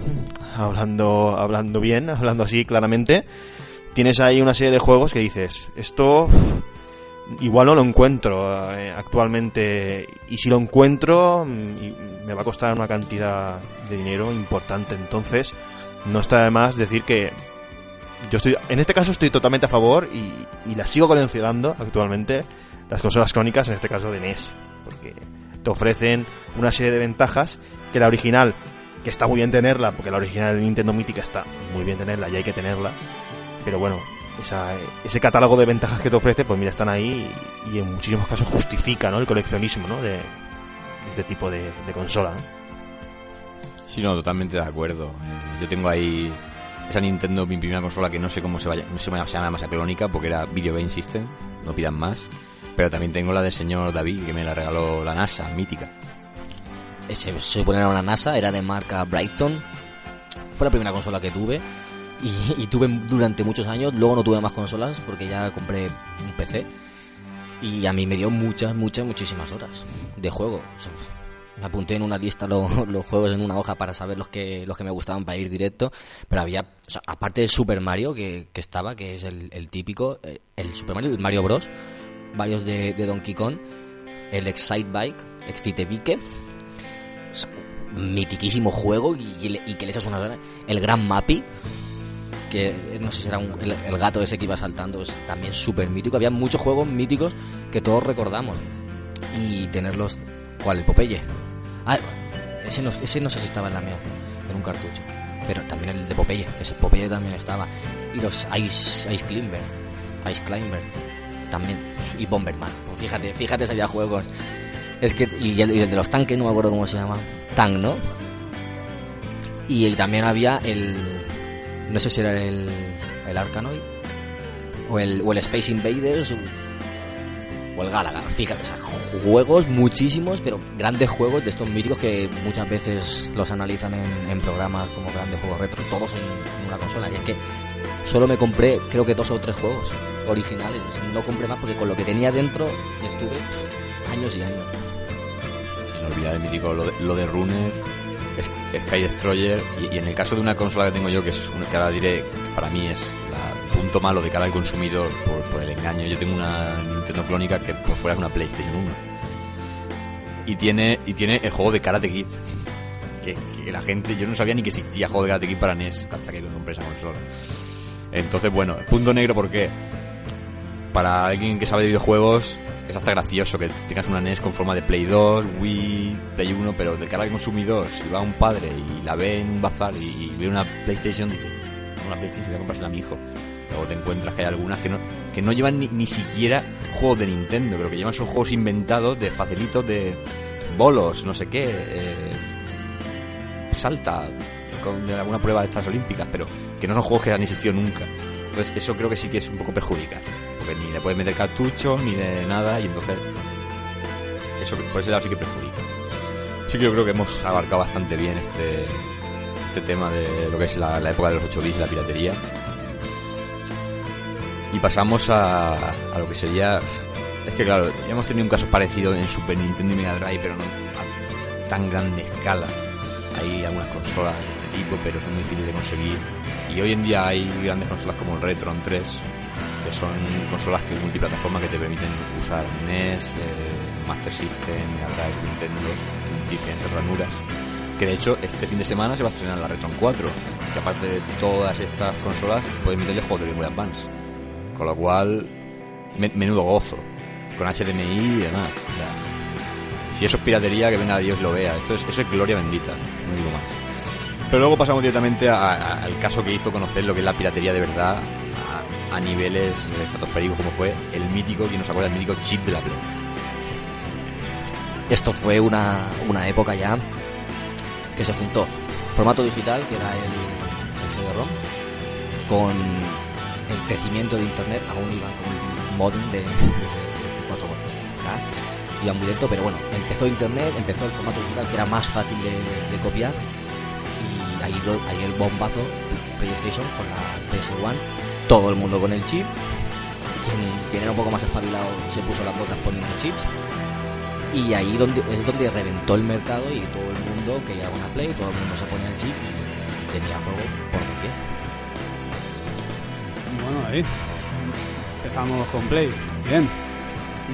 hablando hablando bien, hablando así claramente, tienes ahí una serie de juegos que dices, esto igual no lo encuentro eh, actualmente y si lo encuentro mm, me va a costar una cantidad de dinero importante, entonces no está de más decir que yo estoy, en este caso estoy totalmente a favor y, y las sigo coleccionando actualmente, las consolas crónicas, en este caso de NES, porque te ofrecen una serie de ventajas que la original, que está muy bien tenerla, porque la original de Nintendo Mítica está muy bien tenerla y hay que tenerla, pero bueno, ese catálogo de ventajas que te ofrece, pues mira, están ahí y, en muchísimos casos justifica ¿no? el coleccionismo ¿no? de, este tipo de, consola. Sí, no, totalmente de acuerdo. Eh, yo tengo ahí esa Nintendo, mi primera consola, que no sé cómo se, vaya, no se llama, más clónica, porque era Video Game System, no pidan más. Pero también tengo la del señor David, que me la regaló la NASA, mítica. Se supone era una NASA, era de marca Brighton. Fue la primera consola que tuve. Y, y tuve durante muchos años. Luego no tuve más consolas porque ya compré un PC. Y a mí me dio muchas, muchas, muchísimas horas de juego. O sea, me apunté en una lista lo- los, juegos en una hoja para saber los que los que me gustaban para ir directo. Pero había, aparte del Super Mario que, estaba, que es el, típico, eh, el Super Mario, el Mario Bros. Varios de, de Donkey Kong. El Excite Bike, Excite Bike. Mitiquísimo juego y, que le echas horas. El Gran Mappy, que eh, no sé si era un- el, el gato ese que iba saltando, es también súper mítico. Había muchos juegos míticos que todos recordamos. Y tenerlos. El Popeye. Ah, ese no, ese no sé si estaba en la mía, en un cartucho. Pero también el de Popeye, ese Popeye también estaba. Y los Ice, Ice Climber, Ice Climber, también. Y Bomberman. Pues fíjate, fíjate si había juegos. Es que, y el, de los tanques, no me acuerdo cómo se llama. Tank, ¿no? Y también había el. No sé si era el. El Arkanoid. O el, o el Space Invaders. O, el Galaga. Fíjate, o sea, juegos muchísimos, pero grandes juegos de estos míticos que muchas veces los analizan en, en programas como grandes juegos retro, todos en, en una consola. Y es que solo me compré, creo que dos o tres juegos originales. No compré más porque con lo que tenía dentro estuve años y años. Sin olvidar el mítico lo de, lo de Runner, Sky Destroyer, y, y en el caso de una consola que tengo yo, que es una que ahora diré, para mí es el punto malo de cara al consumidor por, por el engaño, yo tengo una Nintendo clónica que por fuera es una PlayStation 1. Y tiene, y tiene el juego de Karate Kid. Que, la gente, yo no sabía ni que existía juego de Karate Kid para NES hasta que compré esa consola. Entonces, bueno, punto negro porque para alguien que sabe de videojuegos es hasta gracioso que tengas una NES con forma de Play 2, Wii, Play 1, pero de cara al consumidor, si va un padre y la ve en un bazar y, y ve una PlayStation, dice, una PlayStation, voy a comprársela a mi hijo. Luego te encuentras que hay algunas que no, que no llevan ni, ni siquiera juegos de Nintendo, pero que llevan son juegos inventados de facilitos de bolos, no sé qué, eh, salta con alguna prueba de estas olímpicas, pero que no son juegos que han existido nunca. Entonces eso creo que sí que es un poco perjudicial, porque ni le puedes meter cartucho ni de nada y entonces eso por ese lado sí que perjudica. Sí que yo creo que hemos abarcado bastante bien este este tema de lo que es la época de los 8 bits y la piratería. Y pasamos a, lo que sería... Es que claro, ya hemos tenido un caso parecido en Super Nintendo y Mega Drive, pero no a tan grande escala. Hay algunas consolas de este tipo, pero son muy difíciles de conseguir. Y hoy en día hay grandes consolas como el Retron 3, que son consolas que multiplataforma que te permiten usar NES, eh, Master System, Mega Drive, Nintendo, en diferentes ranuras. Que de hecho este fin de semana se va a estrenar la Retron 4, que aparte de todas estas consolas puede meterle juegos de Game Boy Advance. Con lo cual, me- menudo gozo. Con HDMI y demás. ya. Si eso es piratería, que venga Dios lo vea. Esto es, eso es gloria bendita, no digo más. Pero luego pasamos directamente al caso que hizo conocer lo que es la piratería de verdad a, niveles estratosféricos como fue el mítico, quien nos acuerda, el mítico chip de la Play. Esto fue una, una época ya que se juntó formato digital, que era el, el CD-ROM, con crecimiento de Internet, aún iban con un modem de, de 64K, iba muy lento, pero bueno, empezó Internet, empezó el formato digital, que era más fácil de, copiar, y ahí, ahí el bombazo, PlayStation con la PS1, todo el mundo con el chip, quien, quien era un poco más espabilado se puso las botas poniendo chips, y ahí donde, es donde reventó el mercado y todo el mundo quería una Play, todo el mundo se ponía el chip y tenía juego por doquier. Bueno, ahí. Empezamos con Play. Bien.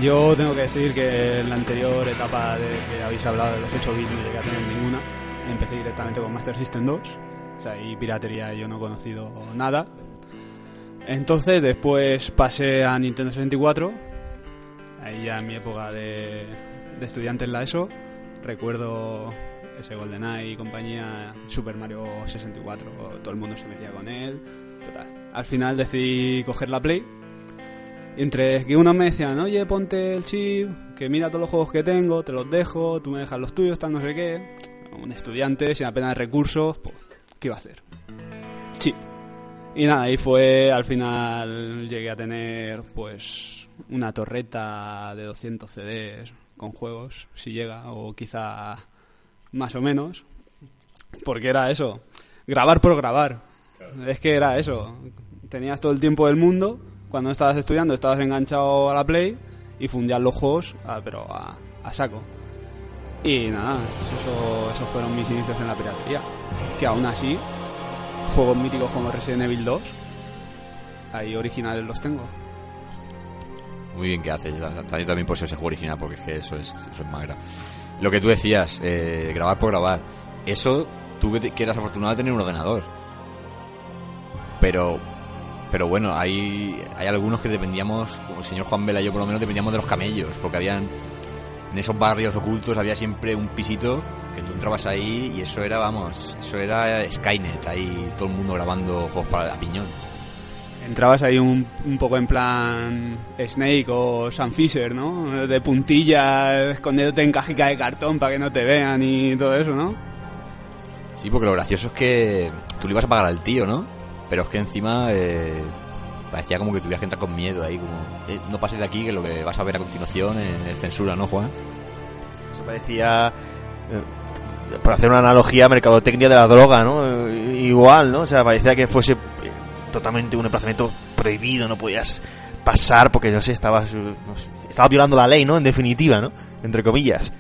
Yo tengo que decir que en la anterior etapa de que habéis hablado de los 8 bits no llegué a tener ninguna. Empecé directamente con Master System 2. O sea, ahí piratería yo no he conocido nada. Entonces después pasé a Nintendo 64. Ahí ya en mi época de, de estudiante en la ESO. Recuerdo ese GoldenEye y compañía, Super Mario 64. Todo el mundo se metía con él. Al final decidí coger la Play. Entre que unos me decían, oye, ponte el chip, que mira todos los juegos que tengo, te los dejo, tú me dejas los tuyos, tal, no sé qué. Un estudiante sin apenas recursos, pues, ¿qué iba a hacer? Chip. Y nada, ahí fue, al final llegué a tener, pues, una torreta de 200 CDs con juegos, si llega, o quizá más o menos. Porque era eso, grabar por grabar. Es que era eso. Tenías todo el tiempo del mundo. Cuando estabas estudiando, estabas enganchado a la Play y fundías los juegos, ah, pero a, a saco. Y nada, eso, esos fueron mis inicios en la piratería. Que aún así, juegos míticos como Resident Evil 2, ahí originales los tengo. Muy bien que hace. Yo también por ser ese juego original, porque es que eso es, eso es más grave. Lo que tú decías, eh, grabar por grabar. Eso, tú que eras afortunado de tener un ordenador. Pero, pero bueno, hay, hay algunos que dependíamos, como el señor Juan Vela y yo por lo menos, dependíamos de los camellos, porque habían, en esos barrios ocultos había siempre un pisito que tú entrabas ahí y eso era, vamos, eso era Skynet, ahí todo el mundo grabando juegos para la piñón. Entrabas ahí un, un poco en plan Snake o Sam Fisher, ¿no? De puntilla, escondiéndote en cajica de cartón para que no te vean y todo eso, ¿no? Sí, porque lo gracioso es que tú le ibas a pagar al tío, ¿no? Pero es que encima eh, parecía como que tuvieras que entrar con miedo ahí, como eh, no pases de aquí que lo que vas a ver a continuación es censura, ¿no, Juan? Eso parecía, eh, por hacer una analogía, mercadotecnia de la droga, ¿no? Eh, Igual, ¿no? O sea, parecía que fuese eh, totalmente un emplazamiento prohibido, no podías pasar porque, no sé, estabas, eh, no sé, estabas violando la ley, ¿no? En definitiva, ¿no? Entre comillas.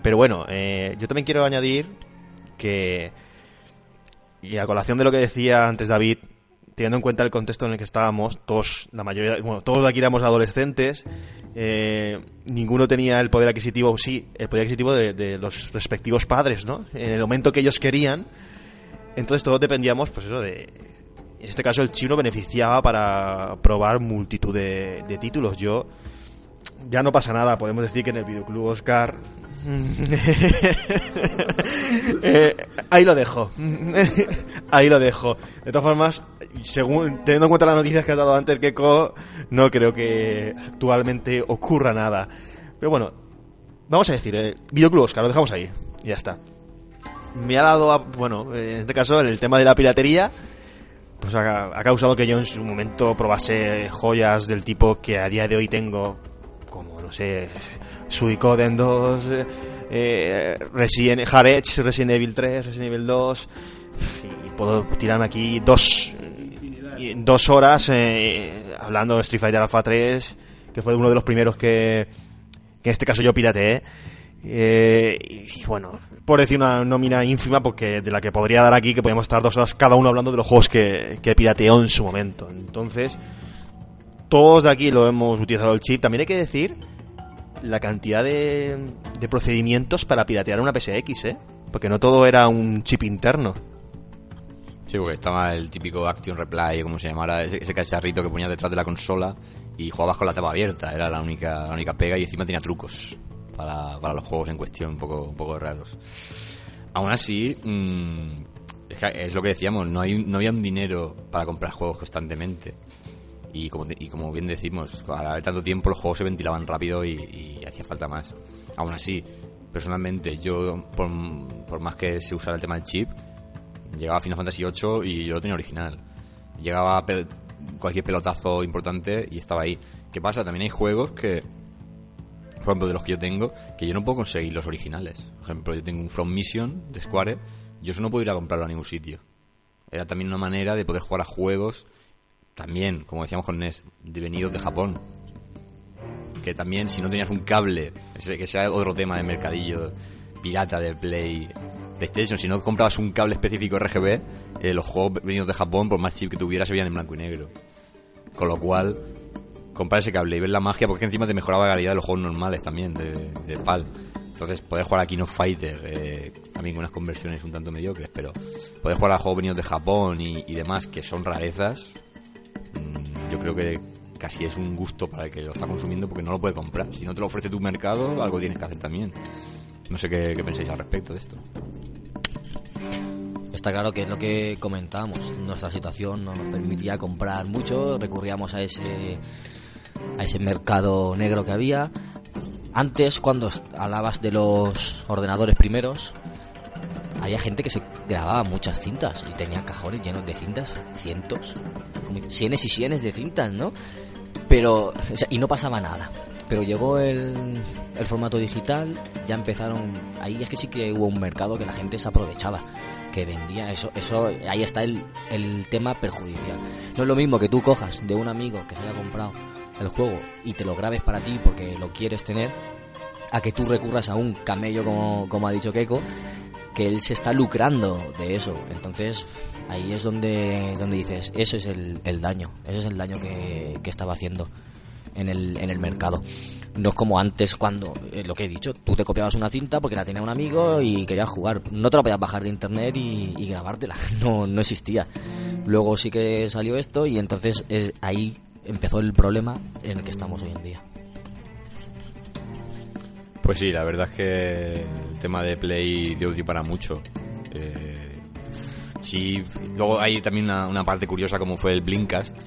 Pero bueno, eh, yo también quiero añadir que, y a colación de lo que decía antes David, teniendo en cuenta el contexto en el que estábamos, todos, la mayoría, bueno, todos aquí éramos adolescentes, eh, ninguno tenía el poder adquisitivo, sí, el poder adquisitivo de, de los respectivos padres, ¿no? En el momento que ellos querían, entonces todos dependíamos, pues eso, de... En este caso el chino beneficiaba para probar multitud de, de títulos. Yo, ya no pasa nada, podemos decir que en el videoclub Oscar... Eh, ahí lo dejo. ahí lo dejo. De todas formas, según teniendo en cuenta las noticias que ha dado antes Keiko, no creo que actualmente ocurra nada. Pero bueno, vamos a decir, eh, videoclub Oscar, lo dejamos ahí. Ya está. Me ha dado, a- bueno, en este caso, el tema de la piratería, pues ha causado que yo en su momento probase joyas del tipo que a día de hoy tengo, como, no sé, Suicoden 2, eh, eh, Resident, Harech, Resident Evil 3, Resident Evil 2, y puedo tirarme aquí dos, dos horas eh, hablando de Street Fighter Alpha 3 que fue uno de los primeros que, que en este caso yo pirateé. Eh, y bueno, por decir una nómina ínfima, porque de la que podría dar aquí, que podemos estar dos horas cada uno hablando de los juegos que, que pirateó en su momento. Entonces, todos de aquí lo hemos utilizado el chip. También hay que decir la cantidad de, procedimientos para piratear una PSX, ¿eh? Porque no todo era un chip interno. Sí, porque estaba el típico Action Reply, como se llamara, ese, cacharrito que ponías detrás de la consola y jugabas con la tapa abierta, era la única, la única pega y encima tenía trucos para, para los juegos en cuestión, un poco, un poco raros. Aún así, mm, es, es lo que decíamos, no, hay, no había un dinero para comprar juegos constantemente. Y como, bien decimos, al haber tanto tiempo los juegos se ventilaban rápido y, y hacía falta más. Aún así, personalmente, yo, por, por más que se usara el tema del chip, llegaba a Final Fantasy VIII y yo lo tenía original. Llegaba a cualquier pelotazo importante y estaba ahí. ¿Qué pasa? También hay juegos que, por ejemplo, de los que yo tengo, que yo no puedo conseguir los originales. Por ejemplo, yo tengo un From Mission de Square, yo eso no puedo ir a comprarlo a ningún sitio. Era también una manera de poder jugar a juegos, también, como decíamos con NES, de venidos de Japón. Que también, si no tenías un cable, que sea otro tema de mercadillo pirata de Play, PlayStation, si no comprabas un cable específico RGB, eh, los juegos venidos de Japón, por más chip que tuvieras, se veían en blanco y negro. Con lo cual, comprar ese cable y ver la magia, porque encima te mejoraba la calidad de los juegos normales también, de, de PAL. Entonces, poder jugar a King of Fighter, eh, también con unas conversiones un tanto mediocres, pero poder jugar a juegos venidos de Japón y, y demás, que son rarezas, mm, yo creo que casi es un gusto para el que lo está consumiendo porque no lo puede comprar. Si no te lo ofrece tu mercado, algo tienes que hacer también. No sé qué, qué pensáis al respecto de esto. Está claro que es lo que comentábamos. Nuestra situación no nos permitía comprar mucho, recurríamos a ese a ese mercado negro que había. Antes, cuando hablabas de los ordenadores primeros, había gente que se grababa muchas cintas y tenía cajones llenos de cintas, cientos, como cienes y cienes de cintas, ¿no? Pero, y no pasaba nada. Pero llegó el, el formato digital, ya empezaron, ahí es que sí que hubo un mercado que la gente se aprovechaba, que vendía, eso, eso, ahí está el, el tema perjudicial. No es lo mismo que tú cojas de un amigo que se haya comprado el juego y te lo grabes para ti porque lo quieres tener, a que tú recurras a un camello como, como ha dicho Keiko, que él se está lucrando de eso. Entonces, ahí es donde, donde dices, ese es el, el daño, ese es el daño que, que estaba haciendo en el, en el mercado. No es como antes cuando, eh, lo que he dicho, tú te copiabas una cinta porque la tenía un amigo y querías jugar. No te la podías bajar de internet y, y grabártela, no, no existía. Luego sí que salió esto y entonces es, ahí empezó el problema en el que estamos hoy en día. Pues sí, la verdad es que el tema de Play dio dio para mucho. Eh, sí, luego hay también una, parte curiosa como fue el Blinkcast.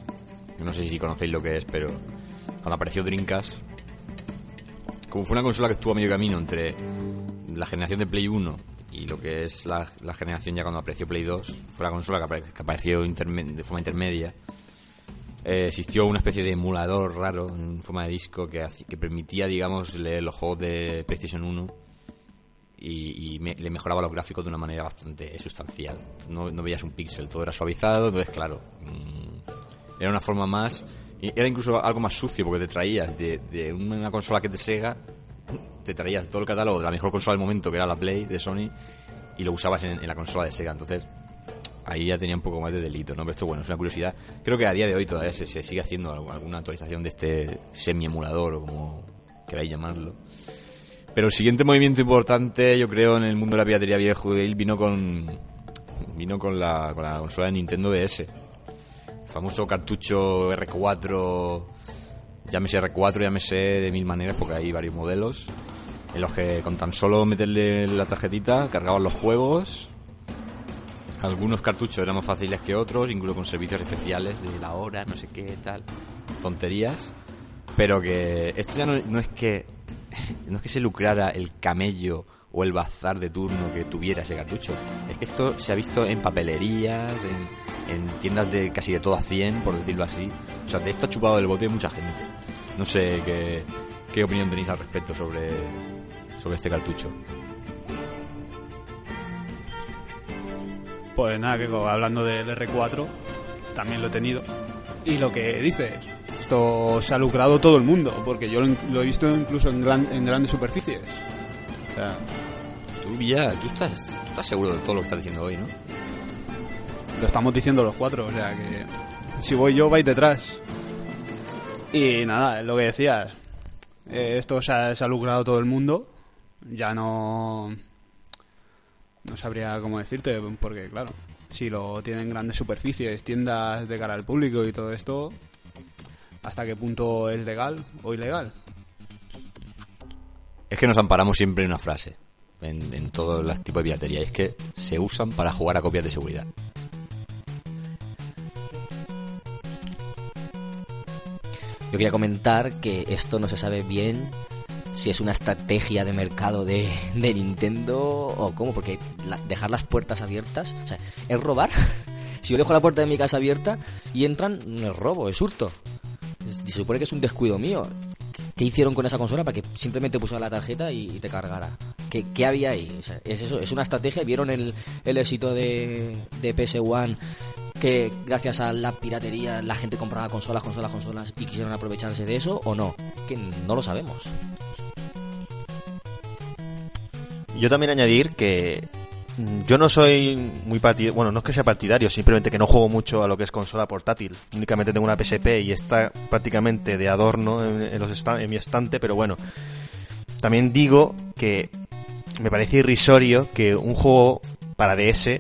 No sé si conocéis lo que es, pero cuando apareció Dreamcast, como fue una consola que estuvo a medio camino entre la generación de Play 1 y lo que es la, generación ya cuando apareció Play 2, fue la consola que, apare- que apareció de forma intermedia. Eh, existió una especie de emulador raro en forma de disco que, que permitía, digamos, leer los juegos de PlayStation 1 y, me- le mejoraba los gráficos de una manera bastante sustancial. No, no veías un píxel, todo era suavizado, entonces, claro, mm, era una forma más. Era incluso algo más sucio porque te traías de, de una consola que te Sega, te traías todo el catálogo de la mejor consola del momento, que era la Play de Sony, y lo usabas en, en la consola de Sega. Entonces, ahí ya tenía un poco más de delito, ¿no? Pero esto, bueno, es una curiosidad. Creo que a día de hoy todavía se, sigue haciendo alguna actualización de este semi-emulador o como queráis llamarlo. Pero el siguiente movimiento importante, yo creo, en el mundo de la piratería viejo vino con vino con la, con la consola de Nintendo DS. El famoso cartucho R4, llámese R4, llámese de mil maneras, porque hay varios modelos, en los que con tan solo meterle la tarjetita cargaban los juegos algunos cartuchos eran más fáciles que otros, incluso con servicios especiales de la hora, no sé qué, tal. Tonterías. Pero que esto ya no, es que no es que se lucrara el camello o el bazar de turno que tuviera ese cartucho. Es que esto se ha visto en papelerías, en, en tiendas de casi de todo a 100, por decirlo así. O sea, de esto ha chupado el bote mucha gente. No sé qué, qué opinión tenéis al respecto sobre, sobre este cartucho. Pues nada, que hablando del R4, también lo he tenido. Y lo que dices, esto se ha lucrado todo el mundo, porque yo lo, lo he visto incluso en, gran- en grandes superficies. O sea, Tú, Villa, tú estás, tú estás seguro de todo lo que estás diciendo hoy, ¿no? lo estamos diciendo los cuatro, o sea que si voy yo, vais detrás. Y nada, es lo que decías. Eh, esto se ha, se ha lucrado todo el mundo. Ya no. No sabría cómo decirte, porque claro, si lo tienen grandes superficies, tiendas de cara al público y todo esto, ¿hasta qué punto es legal o ilegal? Es que nos amparamos siempre en una frase, en, en todos los tipos de piratería, y es que se usan para jugar a copias de seguridad. Yo quería comentar que esto no se sabe bien si es una estrategia de mercado de, de Nintendo o cómo, porque dejar las puertas abiertas, o sea, es robar. Si yo dejo la puerta de mi casa abierta y entran, es robo, es hurto. Se supone que es un descuido mío. ¿Qué hicieron con esa consola para que simplemente pusiera la tarjeta y, te cargara? ¿Qué, qué había ahí? Es eso, es una estrategia. ¿Vieron el, el éxito de, de PS1? Que gracias a la piratería la gente compraba consolas, consolas, consolas y quisieron aprovecharse de eso o no? Que no lo sabemos. Yo también añadir que yo no soy muy partidario, bueno, no es que sea partidario, simplemente que no juego mucho a lo que es consola portátil. Únicamente tengo una PSP y está prácticamente de adorno en, en los en mi estante, pero bueno. También digo que me parece irrisorio que un juego para DS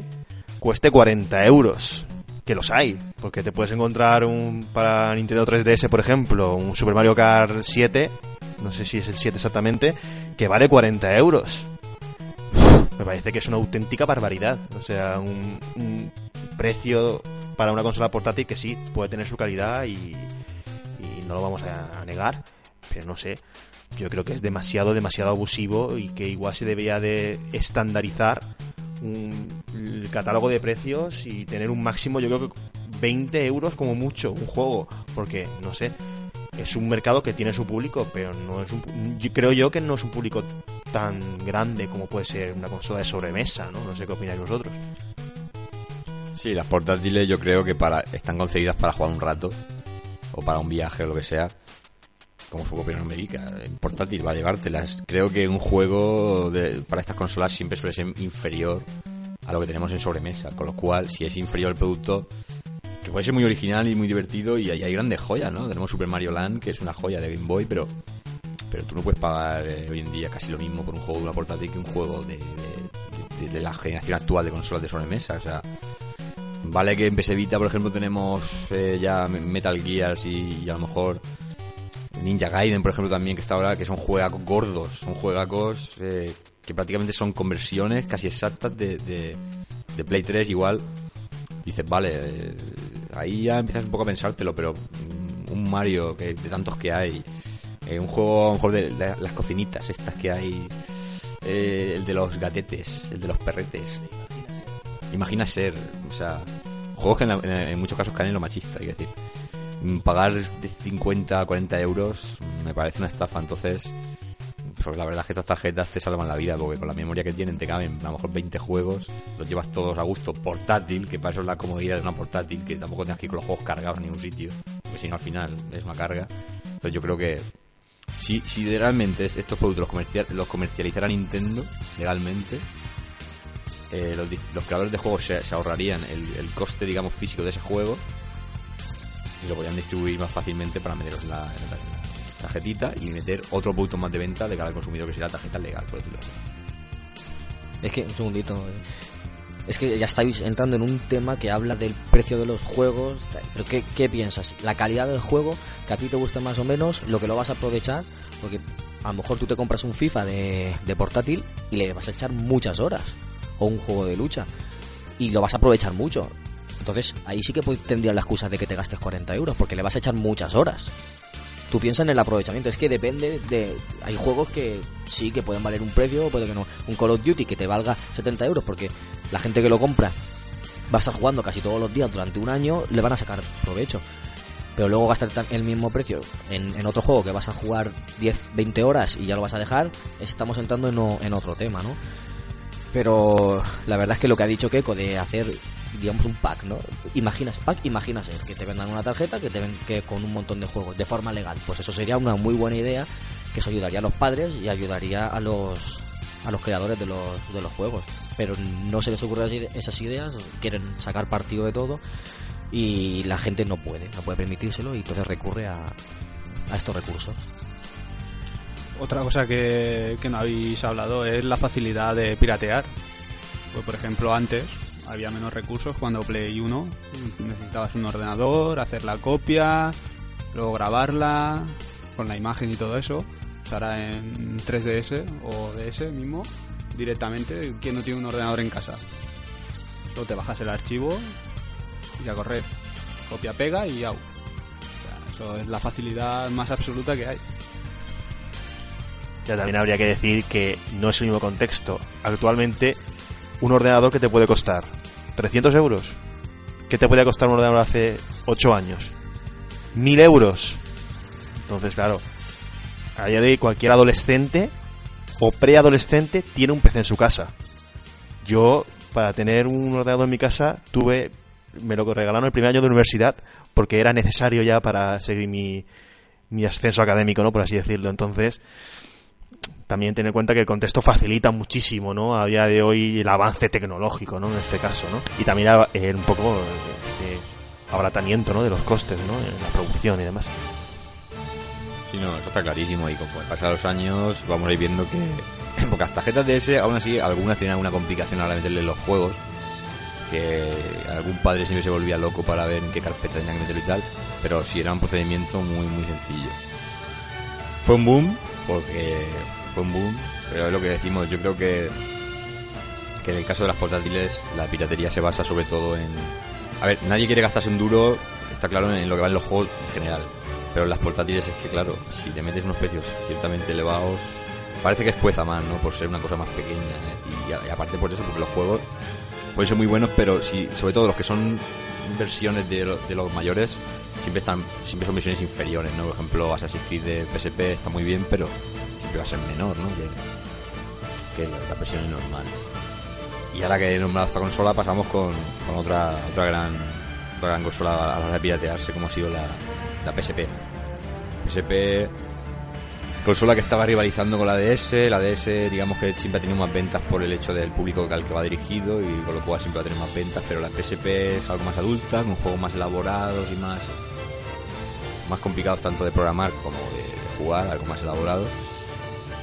cueste 40 euros. Que los hay, porque te puedes encontrar un para Nintendo 3DS, por ejemplo, un Super Mario Kart 7, no sé si es el 7 exactamente, que vale 40 euros me parece que es una auténtica barbaridad. O sea, un, un precio para una consola portátil que sí puede tener su calidad y, no lo vamos a, a negar, pero no sé. Yo creo que es demasiado, demasiado abusivo y que igual se debería de estandarizar un, el catálogo de precios y tener un máximo, yo creo que 20 euros como mucho un juego, porque no sé, es un mercado que tiene su público, pero no es un, yo creo yo que no es un público tan grande como puede ser una consola de sobremesa, ¿no? No sé qué opináis vosotros. Sí, las portátiles yo creo que para están concebidas para jugar un rato o para un viaje o lo que sea. Como su nombre indica, en portátil va a llevártelas. Creo que un juego de- para estas consolas siempre suele ser inferior a lo que tenemos en sobremesa. Con lo cual, si es inferior el producto, que puede ser muy original y muy divertido, y hay, grandes joyas, ¿no? Tenemos Super Mario Land, que es una joya de Game Boy, pero pero tú no puedes pagar eh, hoy en día casi lo mismo por un juego de una portátil que un juego de, de- de- la generación actual de consolas de sobremesa. O sea, vale que en PS Vita, por ejemplo, tenemos eh, ya Metal Gears y, a lo mejor Ninja Gaiden, por ejemplo, también, que está ahora, que son juegacos gordos, son juegacos eh, que prácticamente son conversiones casi exactas de, de, de Play 3, igual. Dices, vale, eh, ahí ya empiezas un poco a pensártelo, pero un Mario que de tantos que hay, eh, un juego a lo mejor de la- las cocinitas estas que hay, eh, el de los gatetes, el de los perretes. Imagina ser, o sea, juegos que en, en- en muchos casos caen en lo machista, hay que decir. Pagar de 50 a 40 euros me parece una estafa, entonces la verdad es que estas tarjetas te salvan la vida porque con la memoria que tienen te caben a lo mejor 20 juegos, los llevas todos a gusto portátil, que para eso es la comodidad de una portátil, que tampoco tengas que ir con los juegos cargados a ningún sitio, porque si no al final es una carga. Entonces yo creo que si, si realmente es- estos productos los, comercial, los Nintendo legalmente, eh, los, creadores de juegos se, ahorrarían el, coste, digamos, físico de ese juego y lo podrían distribuir más fácilmente para meterlos en la, en en tarjetita y meter otro producto más de venta de cara al consumidor que la tarjeta legal, por decirlo así. Es que, un segundito. eh. Es que ya estáis entrando en un tema que habla del precio de los juegos. Pero ¿qué, qué piensas? La calidad del juego, que a ti te gusta más o menos, lo que lo vas a aprovechar, porque a lo mejor tú te compras un FIFA de, de portátil y le vas a echar muchas horas. O un juego de lucha. Y lo vas a aprovechar mucho. Entonces ahí sí que pu- tendrías la excusa de que te gastes 40 euros, porque le vas a echar muchas horas. Tú piensas en el aprovechamiento, es que depende de... Hay juegos que sí, que pueden valer un precio, puede que no. Un Call of Duty que te valga 70 euros, porque la gente que lo compra va a estar jugando casi todos los días durante un año, le van a sacar provecho. Pero luego gastar el mismo precio en, otro juego que vas a jugar 10, 20 horas y ya lo vas a dejar, estamos entrando en, en otro tema, ¿no? Pero la verdad es que lo que ha dicho Keiko de hacer digamos, un pack, ¿no? Imaginas, pack, imaginas que te vendan una tarjeta que te ven que con un montón de juegos de forma legal. Pues eso sería una muy buena idea, que eso ayudaría a los padres y ayudaría a los a los creadores de los, de los juegos. Pero no se les ocurren esas ideas, quieren sacar partido de todo y la gente no puede, no puede permitírselo y entonces recurre a, a estos recursos. Otra cosa que, que no habéis hablado es la facilidad de piratear. Pues, por ejemplo, antes había menos recursos cuando Play 1 necesitabas un ordenador, hacer la copia, luego grabarla con la imagen y todo eso. Pues ahora en 3DS o DS mismo, directamente, ¿quién no tiene un ordenador en casa? Solo te bajas el archivo y a correr. Copia, pega y au. O sea, eso es la facilidad más absoluta que hay. Ya también habría que decir que no es el mismo contexto. Actualmente, un ordenador que te puede costar 300 euros. ¿Qué te podía costar un ordenador hace 8 años? 1000 euros. Entonces, claro, a día de hoy cualquier adolescente o preadolescente tiene un PC en su casa. Yo, para tener un ordenador en mi casa, tuve, me lo regalaron el primer año de universidad porque era necesario ya para seguir mi, mi ascenso académico, ¿no? Por así decirlo. Entonces, también tener en cuenta que el contexto facilita muchísimo, ¿no? A día de hoy el avance tecnológico, ¿no? En este caso, ¿no? Y también eh, un poco este abaratamiento, ¿no? De los costes, ¿no? En la producción y demás. Sí, no, eso está clarísimo y como pasan los años vamos a ir viendo que porque las tarjetas DS aún así algunas tienen alguna complicación a la hora de meterle los juegos que algún padre siempre se volvía loco para ver en qué carpeta tenían que meterlo y tal pero sí era un procedimiento muy muy sencillo fue un boom porque fue un boom pero es lo que decimos yo creo que que en el caso de las portátiles la piratería se basa sobre todo en a ver nadie quiere gastarse un duro está claro en lo que van los juegos en general pero en las portátiles es que, claro, si te metes unos precios ciertamente elevados, parece que espueza más, ¿no? Por ser una cosa más pequeña. ¿eh? Y, aparte por eso, porque los juegos pueden ser muy buenos, pero si, sobre todo los que son versiones de los mayores, siempre están siempre son versiones inferiores, ¿no? Por ejemplo, Assassin's Creed de PSP está muy bien, pero siempre va a ser menor, ¿no? Que, que las versiones normales. Y ahora que he nombrado esta consola, pasamos con, con otra, otra gran otra gran consola a la hora de piratearse, como ha sido la, la PSP. PSP, consola que estaba rivalizando con la DS. La DS, digamos que siempre ha tenido más ventas por el hecho del público al que va dirigido y con lo cual siempre va a tener más ventas. Pero la PSP es algo más adulta, con juegos más elaborados y más, más complicados tanto de programar como de, jugar, algo más elaborado.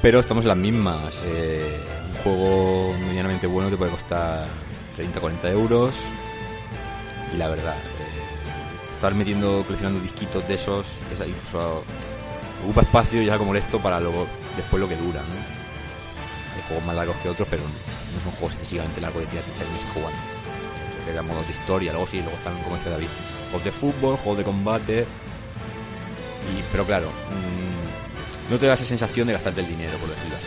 Pero estamos en las mismas. eh, un juego medianamente bueno te puede costar 30-40 euros. Y la verdad, eh, estar metiendo, coleccionando disquitos de esos, es incluso ocupa espacio y es algo molesto para luego, después lo que dura, ¿no? Hay juegos más largos que otros, pero no son juegos excesivamente largos de tirar y meses jugando. Se crean modos de historia, luego sí, luego están, como decía David, juegos de fútbol, juegos de combate. Y, pero claro, mm, no te da esa sensación de gastarte el dinero, por decirlo así.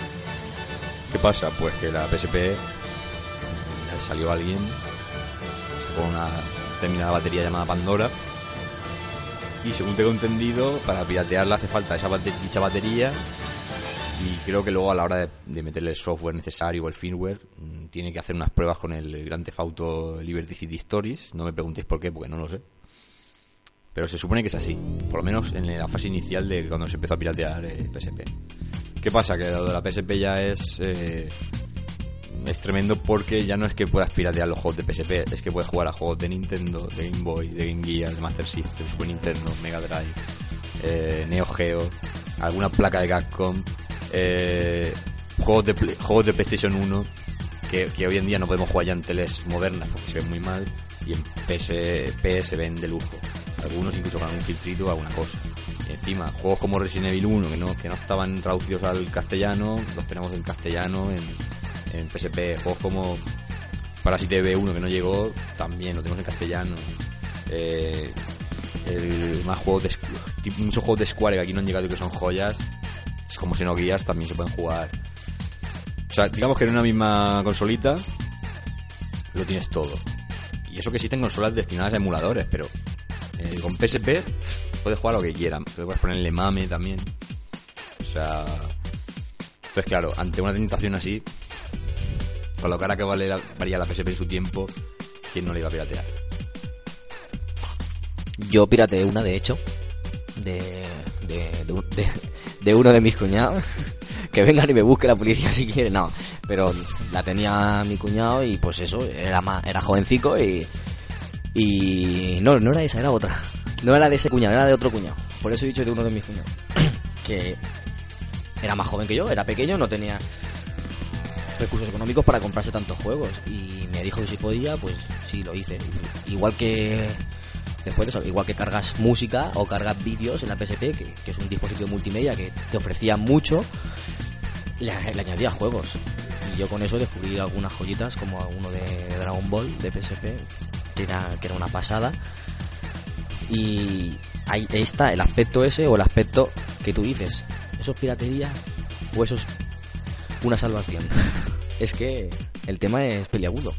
¿Qué pasa? Pues que la PSP mm, salió alguien con una determinada batería llamada Pandora y según tengo entendido para piratearla hace falta esa dicha batería y creo que luego a la hora de, meterle el software necesario o el firmware mm, tiene que hacer unas pruebas con el Theft Auto Liberty City Stories. No me preguntéis por qué porque no lo sé. Pero se supone que es así por lo menos en la fase inicial de cuando se empezó a piratear eh, PSP ¿qué pasa? que lo de la PSP ya es eh, es tremendo porque ya no es que puedas piratear los juegos de PSP, es que puedes jugar a juegos de Nintendo, de Game Boy, de Game Gear, de Master System, Super Nintendo, Mega Drive, eh, Neo Geo, alguna placa de Capcom, eh, juegos, de juegos de PlayStation 1 que, que hoy en día no podemos jugar ya en teles modernas porque se ven muy mal y en PS, se ven de lujo. Algunos incluso con algún filtrito o alguna cosa. Y encima, juegos como Resident Evil 1 que no, que no estaban traducidos al castellano, los tenemos en castellano, en, en PSP. Juegos como Parasite B1 que no llegó, también lo tenemos en castellano. Eh, más juegos de, muchos juegos de Square que aquí no han llegado y que son joyas, es como Xenogears, también se pueden jugar. O sea, digamos que en una misma consolita lo tienes todo. Y eso que existen consolas destinadas a emuladores, pero eh, con PSP puedes jugar lo que quieran. Puedes ponerle mame también. O sea... Entonces, claro, ante una tentación así, con lo cara que vale la, valía la PSP en su tiempo, ¿quién no le iba a piratear? Yo pirateé una, de hecho, de, de- de uno de mis cuñados. Que vengan y me busque la policía si quiere, no. Pero la tenía mi cuñado y pues eso, era más, era jovencico y. Y. No, no era esa, era otra. No era de ese cuñado, era de otro cuñado. Por eso he dicho de uno de mis cuñados. que era más joven que yo, era pequeño, no tenía recursos económicos para comprarse tantos juegos. Y me dijo que si podía, pues sí, lo hice. Igual que después igual que cargas música o cargas vídeos en la PSP, que, que es un dispositivo multimedia que te ofrecía mucho, le, le añadía juegos. Y yo con eso descubrí algunas joyitas, como uno de Dragon Ball de PSP, que era, que era una pasada. Y ahí está el aspecto ese o el aspecto que tú dices. ¿Eso es piratería o eso es una salvación? es que el tema es peliagudo.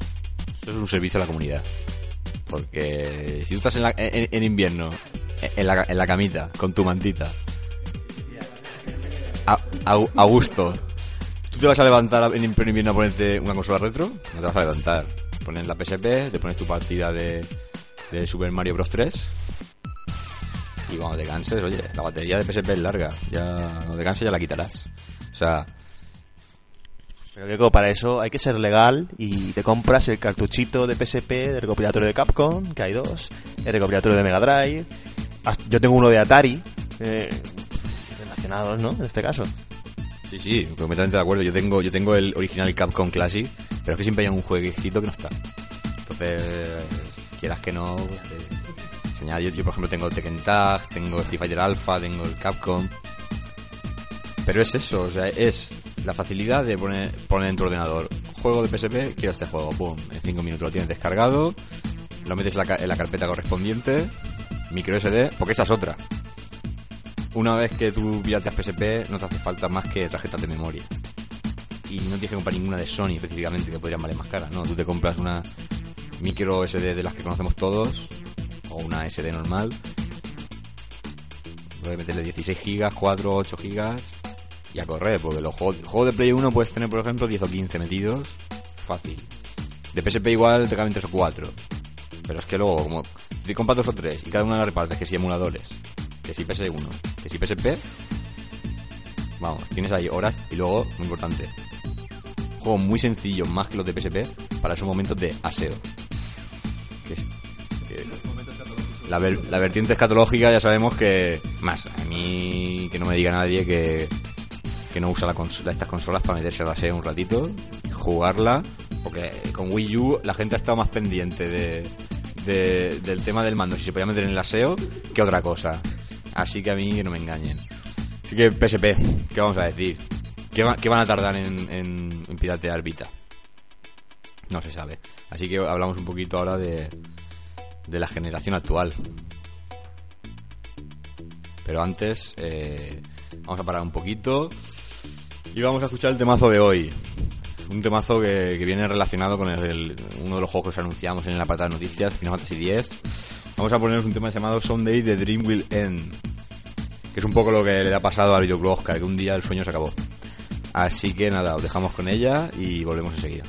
Eso es un servicio a la comunidad. Porque si tú estás en, la- en- invierno, en la, en la camita, con tu mantita, a, a- gusto, ¿tú te vas a levantar en invierno a ponerte una consola retro? No te vas a levantar. Pones la PSP, te pones tu partida de, de Super Mario Bros. 3 y cuando te canses, oye, la batería de PSP es larga. Ya, cuando te canses ya la quitarás. O sea, Pero como para eso hay que ser legal y te compras el cartuchito de PSP del recopilatorio de Capcom, que hay dos, el recopilatorio de Mega Drive. Yo tengo uno de Atari, eh, relacionados, ¿no? En este caso. Sí, sí, completamente de acuerdo. Yo tengo, yo tengo el original Capcom Classic, pero es que siempre hay un jueguecito que no está. Entonces, quieras que no, pues, te- señala. yo, por ejemplo tengo Tekken Tag, tengo Street Fighter Alpha, tengo el Capcom. Pero es eso, o sea, es la facilidad de poner, poner en tu ordenador juego de PSP, quiero este juego, pum, en 5 minutos lo tienes descargado, lo metes en la, en la carpeta correspondiente, micro SD, porque esa es otra. Una vez que tú pirateas PSP, no te hace falta más que tarjetas de memoria. Y no tienes que comprar ninguna de Sony específicamente, que podrían valer más cara. No, tú te compras una micro SD de las que conocemos todos, o una SD normal. Puedes meterle 16 gigas, 4, 8 gigas, y a correr, porque los juegos, juegos de Play 1 puedes tener, por ejemplo, 10 o 15 metidos, fácil. De PSP igual te caben 3 o 4. Pero es que luego, como te compras dos o tres y cada una la repartes, que si emuladores, que si PS1, que si PSP, vamos, tienes ahí horas y luego, muy importante, juegos muy sencillos, más que los de PSP, para esos momentos de aseo. Que es- que- la, ver- la vertiente escatológica ya sabemos que, más, a mí que no me diga nadie que, que no usa la consola, estas consolas para meterse al aseo un ratito, jugarla, porque con Wii U la gente ha estado más pendiente de, de- del tema del mando, si se podía meter en el aseo, que otra cosa. Así que a mí que no me engañen. Así que PSP, ¿qué vamos a decir? ¿Qué, va- qué van a tardar en, en- en piratear Vita? No se sabe. Así que hablamos un poquito ahora de, de la generación actual. Pero antes, eh, vamos a parar un poquito y vamos a escuchar el temazo de hoy. Un temazo que, viene relacionado con el- el- uno de los juegos que os anunciamos en la apartado de noticias, Final Fantasy X. Vamos a ponernos un tema llamado Someday The Dream Will End. Que es un poco lo que le ha pasado al videoclub Oscar, que un día el sueño se acabó. Así que nada, os dejamos con ella y volvemos enseguida.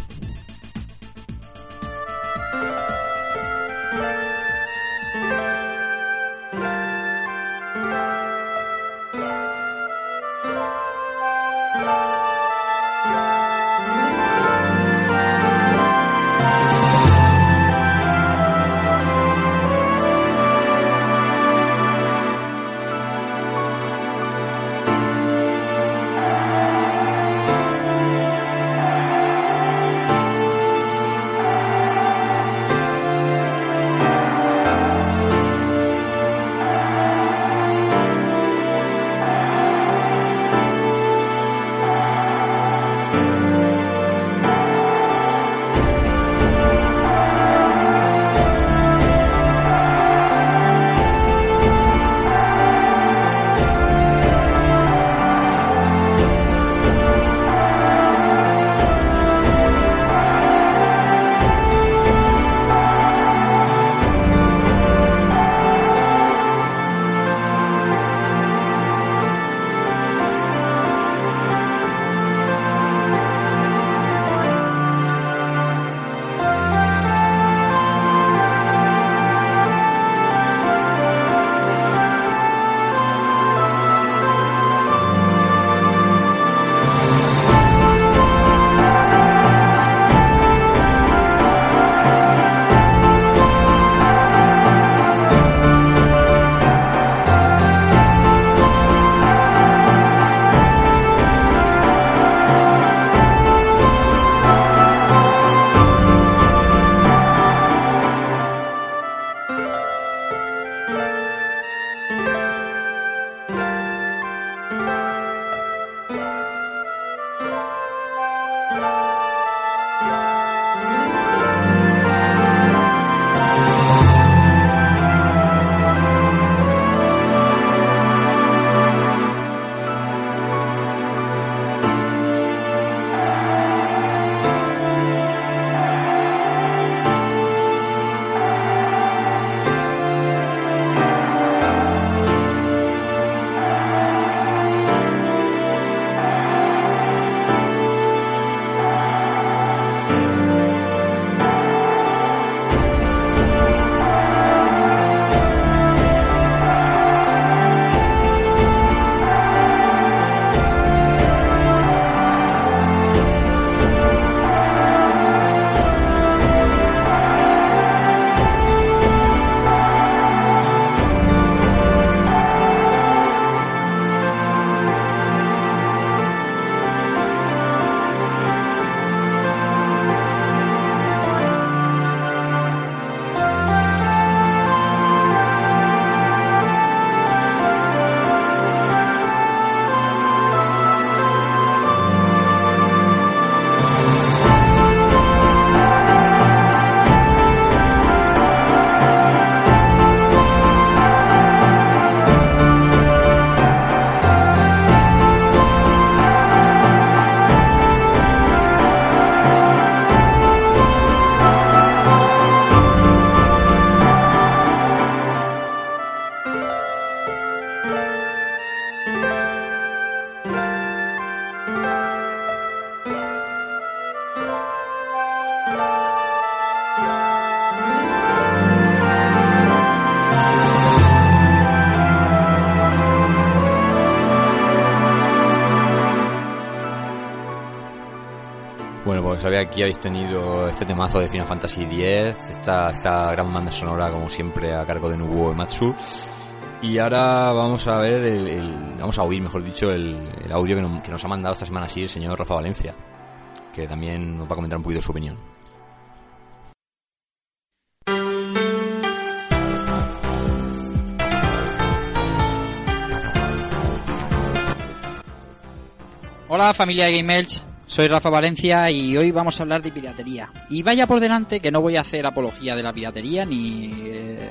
Bueno, sabía aquí habéis tenido este temazo de Final Fantasy X, esta, esta gran banda sonora, como siempre, a cargo de Nobuo Matsu. Y ahora vamos a ver, el, vamos a oír, mejor dicho, el, audio que nos ha mandado esta semana así el señor Rafa Valencia, que también nos va a comentar un poquito su opinión. Hola familia de Game Elch, soy Rafa Valencia y hoy vamos a hablar de piratería. Y vaya por delante que no voy a hacer apología de la piratería ni eh,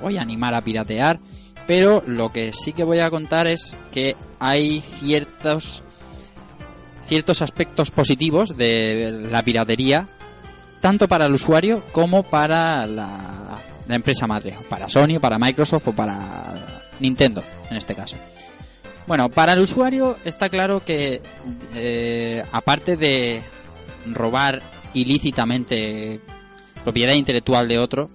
voy a animar a piratear, pero lo que sí que voy a contar es que hay ciertos ciertos aspectos positivos de la piratería tanto para el usuario como para la, la empresa madre, para Sony, para Microsoft o para Nintendo en este caso. Bueno, para el usuario está claro que, eh, aparte de robar ilícitamente propiedad intelectual de otro,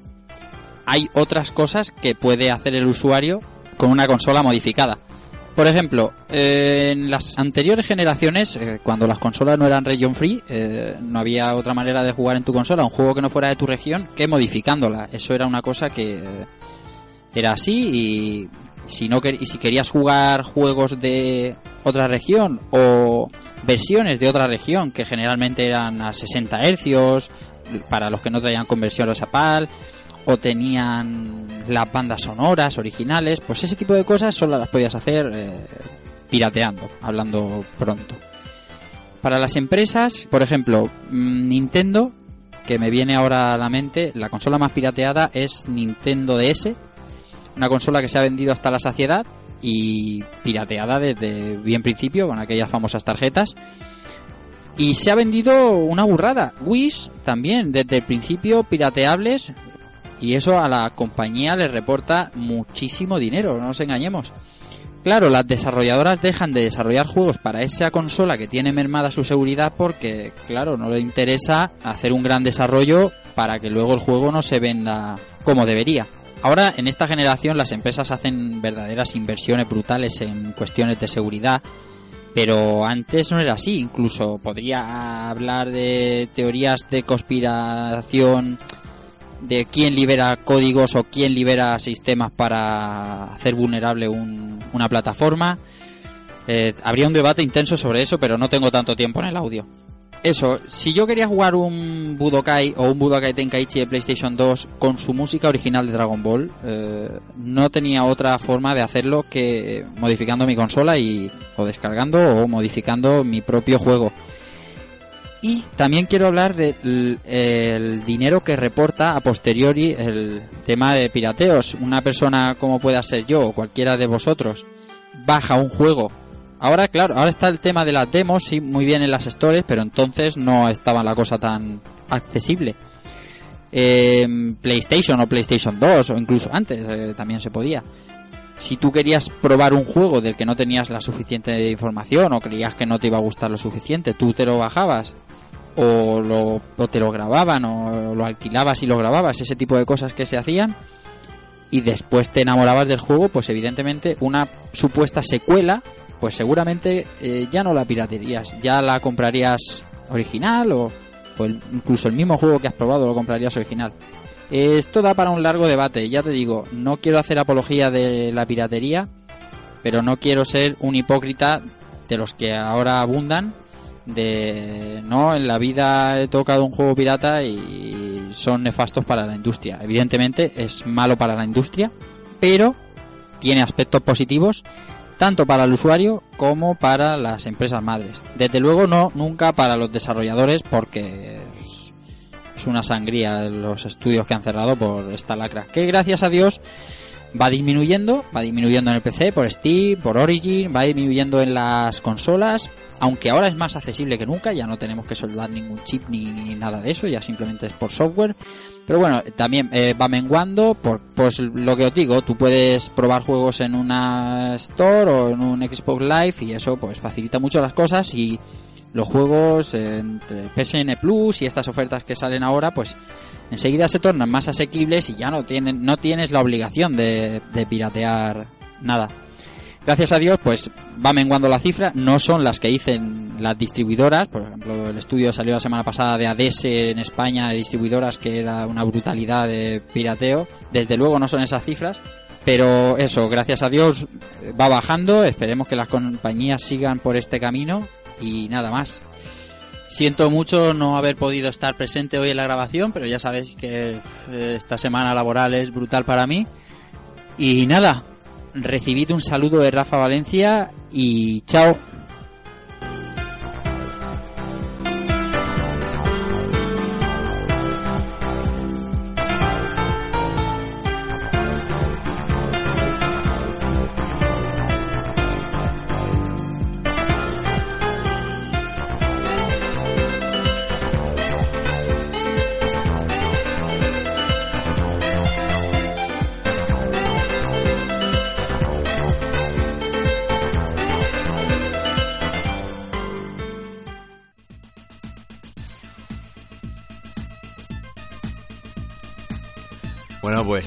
hay otras cosas que puede hacer el usuario con una consola modificada. Por ejemplo, eh, en las anteriores generaciones, eh, cuando las consolas no eran region free, eh, no había otra manera de jugar en tu consola un juego que no fuera de tu región que modificándola. Eso era una cosa que era así y si no y si querías jugar juegos de otra región o versiones de otra región que generalmente eran a 60 hercios para los que no traían conversiones a PAL o tenían las bandas sonoras originales, pues ese tipo de cosas solo las podías hacer eh, pirateando, hablando pronto. Para las empresas, por ejemplo, mm, Nintendo, que me viene ahora a la mente, la consola más pirateada es Nintendo DS, una consola que se ha vendido hasta la saciedad y pirateada desde bien principio con aquellas famosas tarjetas. Y se ha vendido una burrada. Wish también, desde el principio pirateables. Y eso a la compañía le reporta muchísimo dinero, no nos engañemos. Claro, las desarrolladoras dejan de desarrollar juegos para esa consola que tiene mermada su seguridad porque, claro, no le interesa hacer un gran desarrollo para que luego el juego no se venda como debería. Ahora, en esta generación, las empresas hacen verdaderas inversiones brutales en cuestiones de seguridad, pero antes no era así. Incluso podría hablar de teorías de conspiración de quién libera códigos o quién libera sistemas para hacer vulnerable un- una plataforma. Eh, habría un debate intenso sobre eso, pero no tengo tanto tiempo en el audio. Eso, si yo quería jugar un Budokai o un Budokai Tenkaichi de PlayStation 2 con su música original de Dragon Ball, eh, no tenía otra forma de hacerlo que modificando mi consola y o descargando o modificando mi propio juego. Y también quiero hablar del el dinero que reporta a posteriori el tema de pirateos. Una persona como pueda ser yo o cualquiera de vosotros baja un juego. Ahora, claro, ahora está el tema de las demos, sí, muy bien en las stores, pero entonces no estaba la cosa tan accesible. En PlayStation o PlayStation 2 o incluso antes eh, también se podía si tú querías probar un juego del que no tenías la suficiente información o creías que no te iba a gustar lo suficiente, tú te lo bajabas o, lo, o te lo grababan o lo alquilabas y lo grababas, ese tipo de cosas que se hacían y después te enamorabas del juego, pues evidentemente una supuesta secuela, pues seguramente eh, ya no la piraterías, ya la comprarías original o, o incluso el mismo juego que has probado lo comprarías original. Esto da para un largo debate, ya te digo, no quiero hacer apología de la piratería, pero no quiero ser un hipócrita de los que ahora abundan, de no, en la vida he tocado un juego pirata y son nefastos para la industria. Evidentemente es malo para la industria, pero tiene aspectos positivos tanto para el usuario como para las empresas madres. Desde luego no nunca para los desarrolladores porque es- una sangría los estudios que han cerrado por esta lacra. Que gracias a Dios va disminuyendo, va disminuyendo en el PC, por Steam, por Origin, va disminuyendo en las consolas, aunque ahora es más accesible que nunca, ya no tenemos que soldar ningún chip ni nada de eso, ya simplemente es por software. Pero bueno, también eh, va menguando, por, pues lo que os digo, tú puedes probar juegos en una Store o en un Xbox Live y eso pues facilita mucho las cosas y los juegos entre PSN Plus y estas ofertas que salen ahora, pues enseguida se tornan más asequibles y ya no tienen no tienes la obligación de, de piratear nada. gracias a Dios, pues va menguando la cifra. No son las que dicen las distribuidoras. Por ejemplo, el estudio salió la semana pasada de ADS en España de distribuidoras que era una brutalidad de pirateo. Desde luego no son esas cifras. Pero eso, gracias a Dios va bajando. Esperemos que las compañías sigan por este camino y nada más. Siento mucho no haber podido estar presente hoy en la grabación, pero ya sabéis que eh, esta semana laboral es brutal para mí. Y nada, recibid un saludo de Rafa Valencia y chao.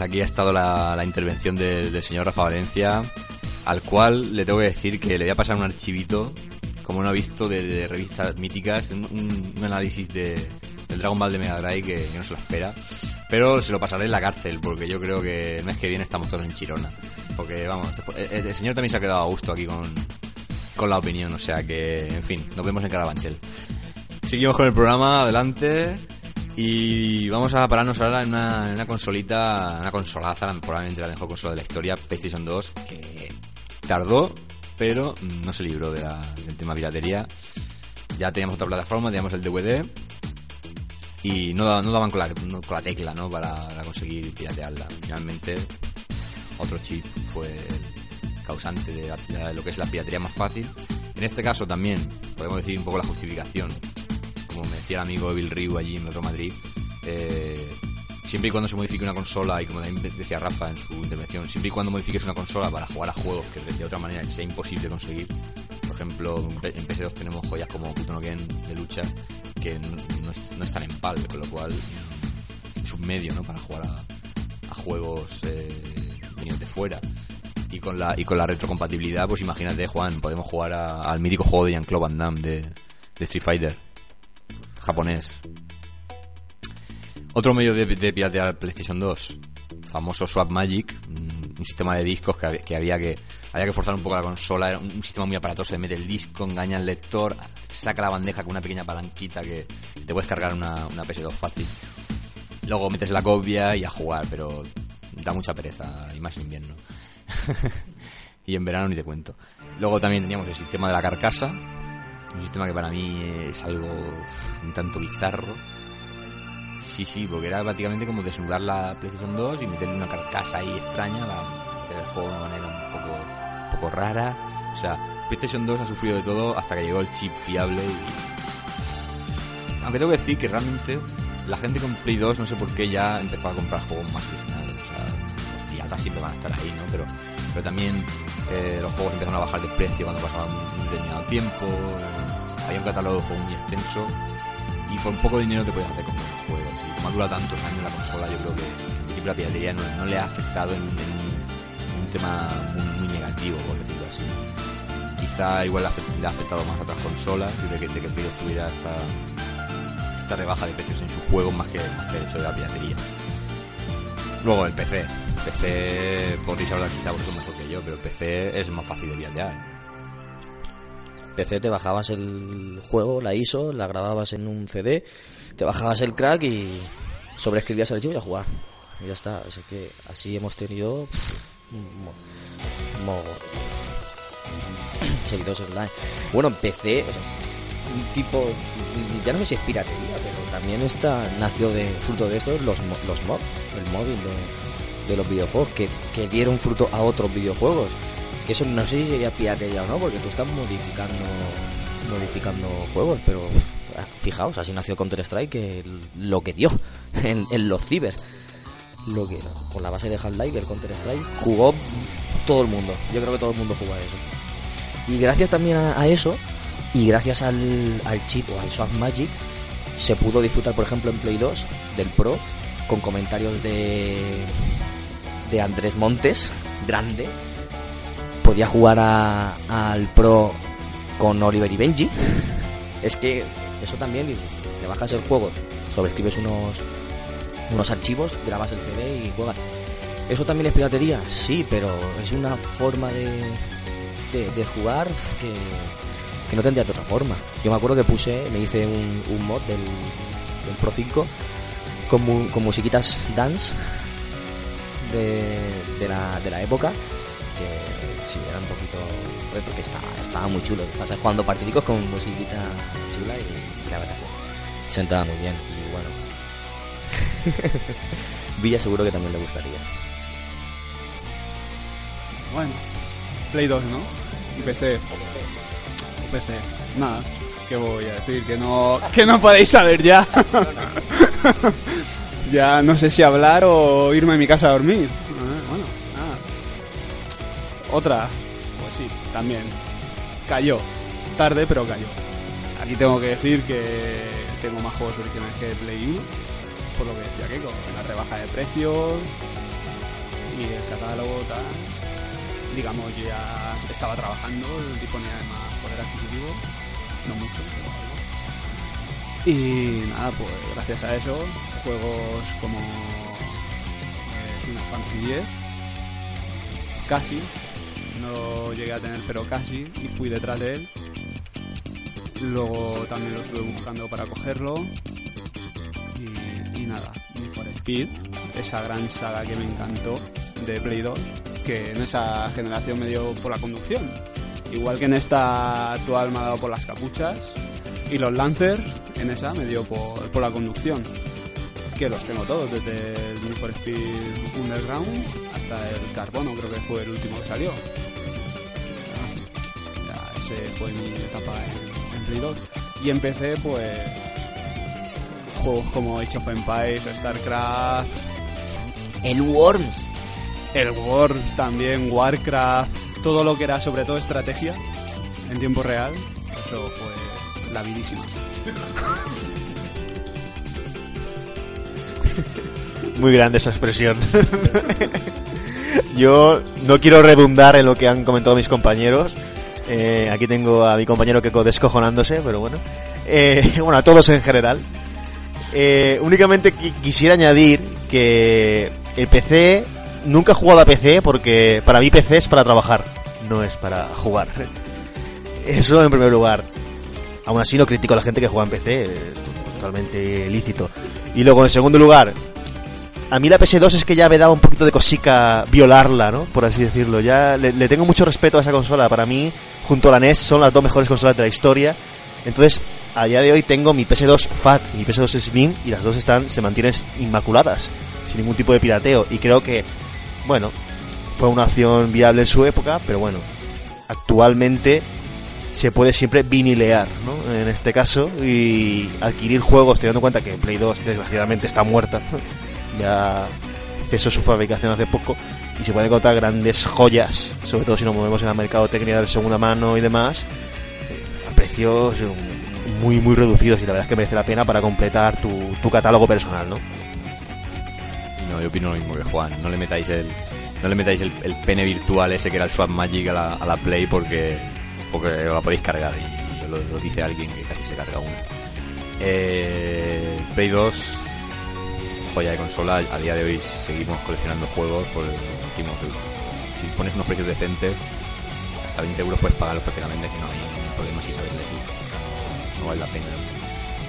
Aquí ha estado la, intervención del, señor Rafa Valencia, al cual le tengo que decir que le voy a pasar un archivito, como no ha visto, de, revistas míticas, un análisis de, del Dragon Ball de Mega Drive que, que no se lo espera. Pero se lo pasaré en la cárcel, porque yo creo que el mes que viene estamos todos en Chirona. Porque, vamos, el, el señor también se ha quedado a gusto aquí con, con la opinión, o sea que, en fin, nos vemos en Carabanchel. Seguimos con el programa, adelante. Y vamos a pararnos ahora en una, en una consolita, una consolaza, probablemente la mejor consola de la historia, PlayStation 2, que tardó, pero no se libró de la- del tema piratería. Ya teníamos otra plataforma, teníamos el DVD, y no, no daban con la, no- con la tecla, ¿no? Para, para conseguir piratearla. Finalmente, otro chip fue el causante de, la- de lo que es la piratería más fácil. En este caso también podemos decir un poco la justificación como me decía el amigo Evil Ryu allí en Metro Madrid, eh, siempre y cuando se modifique una consola, y como también decía Rafa en su intervención, siempre y cuando modifiques una consola para jugar a juegos que de, otra manera sea imposible conseguir, por ejemplo, en P- en PS2 tenemos joyas como Kutono Ken de lucha que no, no es- no están en PAL, con lo cual es un medio ¿no? para jugar a, juegos eh, venidos de fuera. Y con la retrocompatibilidad, pues imagínate, Juan, podemos jugar a- al mítico juego de Jean-Claude Van Damme de Street Fighter japonés. Otro medio de, de piratear PlayStation 2, famoso Swap Magic, un, un sistema de discos que, que había que había que forzar un poco la consola, era un, un sistema muy aparatoso, de mete el disco, engaña al lector, saca la bandeja con una pequeña palanquita que te puedes cargar una, una PS2 fácil. Luego metes la copia y a jugar, pero da mucha pereza, y más en invierno. y en verano ni te cuento. Luego también teníamos el sistema de la carcasa, un sistema que para mí es algo un tanto bizarro. Sí, sí, porque era prácticamente como desnudar la PlayStation 2 y meterle una carcasa ahí extraña para el juego de una manera un poco, un poco rara. O sea, PlayStation 2 ha sufrido de todo hasta que llegó el chip fiable y... Aunque tengo que decir que realmente la gente con Play 2 no sé por qué ya empezó a comprar juegos más originales. O sea, los piratas siempre van a estar ahí, ¿no? Pero, pero también eh, los juegos empezaron a bajar de precio cuando pasaba un, determinado tiempo. había un catálogo de muy extenso y por poco dinero te puedes hacer buenos juegos. Y como ha durado tantos años la consola, yo creo que la piratería no, no le ha afectado en, un, tema muy, negativo, por decirlo así. Quizá igual le ha, afectado más a otras consolas y de que, de que Play 2 tuviera esta, esta rebaja de precios en sus juegos más que, más que el hecho de la piratería. Luego el PC. PC, podréis hablar quizá vosotros mejor que yo, pero PC es más fácil de piratear. PC te bajabas el juego, la ISO, la grababas en un CD, te bajabas el crack y sobreescribías el archivo y a jugar. Y ya está. Así que así hemos tenido seguidores online. Bueno, en PC, o sea, un tipo, ya no sé si es piratería, pero también está nació de fruto de esto los, los mods, el móvil de, de los videojuegos que, que dieron fruto a otros videojuegos. Que eso no sé si sería piratería o no, porque tú estás modificando modificando juegos, pero fijaos, así nació Counter Strike, que l- lo que dio en, en los ciber. Lo que con la base de Half-Life, el Counter Strike, jugó todo el mundo. Yo creo que todo el mundo jugó a eso. Y gracias también a, a eso, y gracias al, al chip o al Swap Magic, se pudo disfrutar, por ejemplo, en Play 2 del Pro, con comentarios de, de Andrés Montes, grande, podía jugar a- al Pro con Oliver y Benji. Es que eso también, te bajas el juego, sobrescribes unos, unos archivos, grabas el CD y juegas. ¿Eso también es piratería? Sí, pero es una forma de, de, jugar que, que no tendría de otra forma. Yo me acuerdo que puse, me hice un, mod del, del Pro 5 con, con musiquitas dance de, de, la, de la época que sí, era un poquito pues, porque estaba, estaba muy chulo estás jugando partidicos con musiquita chula y la verdad que sentaba muy bien y bueno Villa seguro que también le gustaría Bueno, Play 2, ¿no? Y PC. O PC. Nada, ¿qué voy a decir? Que no, que no podéis saber ya. ya no sé si hablar o irme a mi casa a dormir. Bueno, nada. Otra, pues sí, también. Cayó. Tarde, pero cayó. Aquí tengo que decir que tengo más juegos originales que Play 1. Por lo que decía Keiko, la rebaja de precios y el catálogo tal digamos, ya estaba trabajando, disponía de más poder adquisitivo, no mucho, pero algo. Y nada, pues gracias a eso, juegos como eh, Final Fantasy X, casi, no llegué a tener, pero casi, y fui detrás de él. Luego también lo estuve buscando para cogerlo. Y, nada, Need for Speed, esa gran saga que me encantó de Play 2, que en esa generación me dio por la conducción. Igual que en esta actual me ha dado por las capuchas. Y los Lancers, en esa me dio por la conducción. Que los tengo todos, desde el Need for Speed Underground hasta el Carbono, creo que fue el último que salió. Ya, ese fue mi etapa en, en Play 2. Y empecé, pues, juegos como Age of Empires, StarCraft, el Worms el Worms también, Warcraft, todo lo que era sobre todo estrategia en tiempo real, eso fue la vidísima. Muy grande esa expresión. Yo no quiero redundar en lo que han comentado mis compañeros. Eh, aquí tengo a mi compañero que descojonándose, pero bueno. Eh, bueno, a todos en general. Eh, únicamente qui- quisiera añadir que el PC nunca he jugado a PC porque para mí PC es para trabajar, no es para jugar. Eso en primer lugar. Aún así no critico a la gente que juega en PC, eh, totalmente lícito. Y luego en segundo lugar, a mí la PS2 es que ya me daba un poquito de cosica violarla, ¿no? Por así decirlo. Ya le, le tengo mucho respeto a esa consola. Para mí, junto a la NES, son las dos mejores consolas de la historia. Entonces, a día de hoy tengo mi PS2 Fat y mi PS2 Slim y las dos están se mantienen inmaculadas, sin ningún tipo de pirateo. Y creo que, bueno, fue una opción viable en su época, pero bueno, actualmente se puede siempre vinilear, ¿no? En este caso, y adquirir juegos teniendo en cuenta que Play 2 desgraciadamente está muerta. Ya cesó su fabricación hace poco y se pueden encontrar grandes joyas, sobre todo si nos movemos en la mercadotecnia de segunda mano y demás, eh, a precios eh, muy muy reducidos y la verdad es que merece la pena para completar tu, tu catálogo personal, ¿no? No, yo opino lo mismo que Juan. No le metáis el, no le metáis el, el pene virtual ese que era el Swap Magic a la, a la Play porque, porque la podéis cargar y lo, lo dice alguien que casi se carga uno. Eh, Play 2, joya de consola. A día de hoy seguimos coleccionando juegos. Pues decimos si pones unos precios decentes, hasta 20 euros puedes pagarlos prácticamente, que no hay problema si sabes elegir. No vale la pena.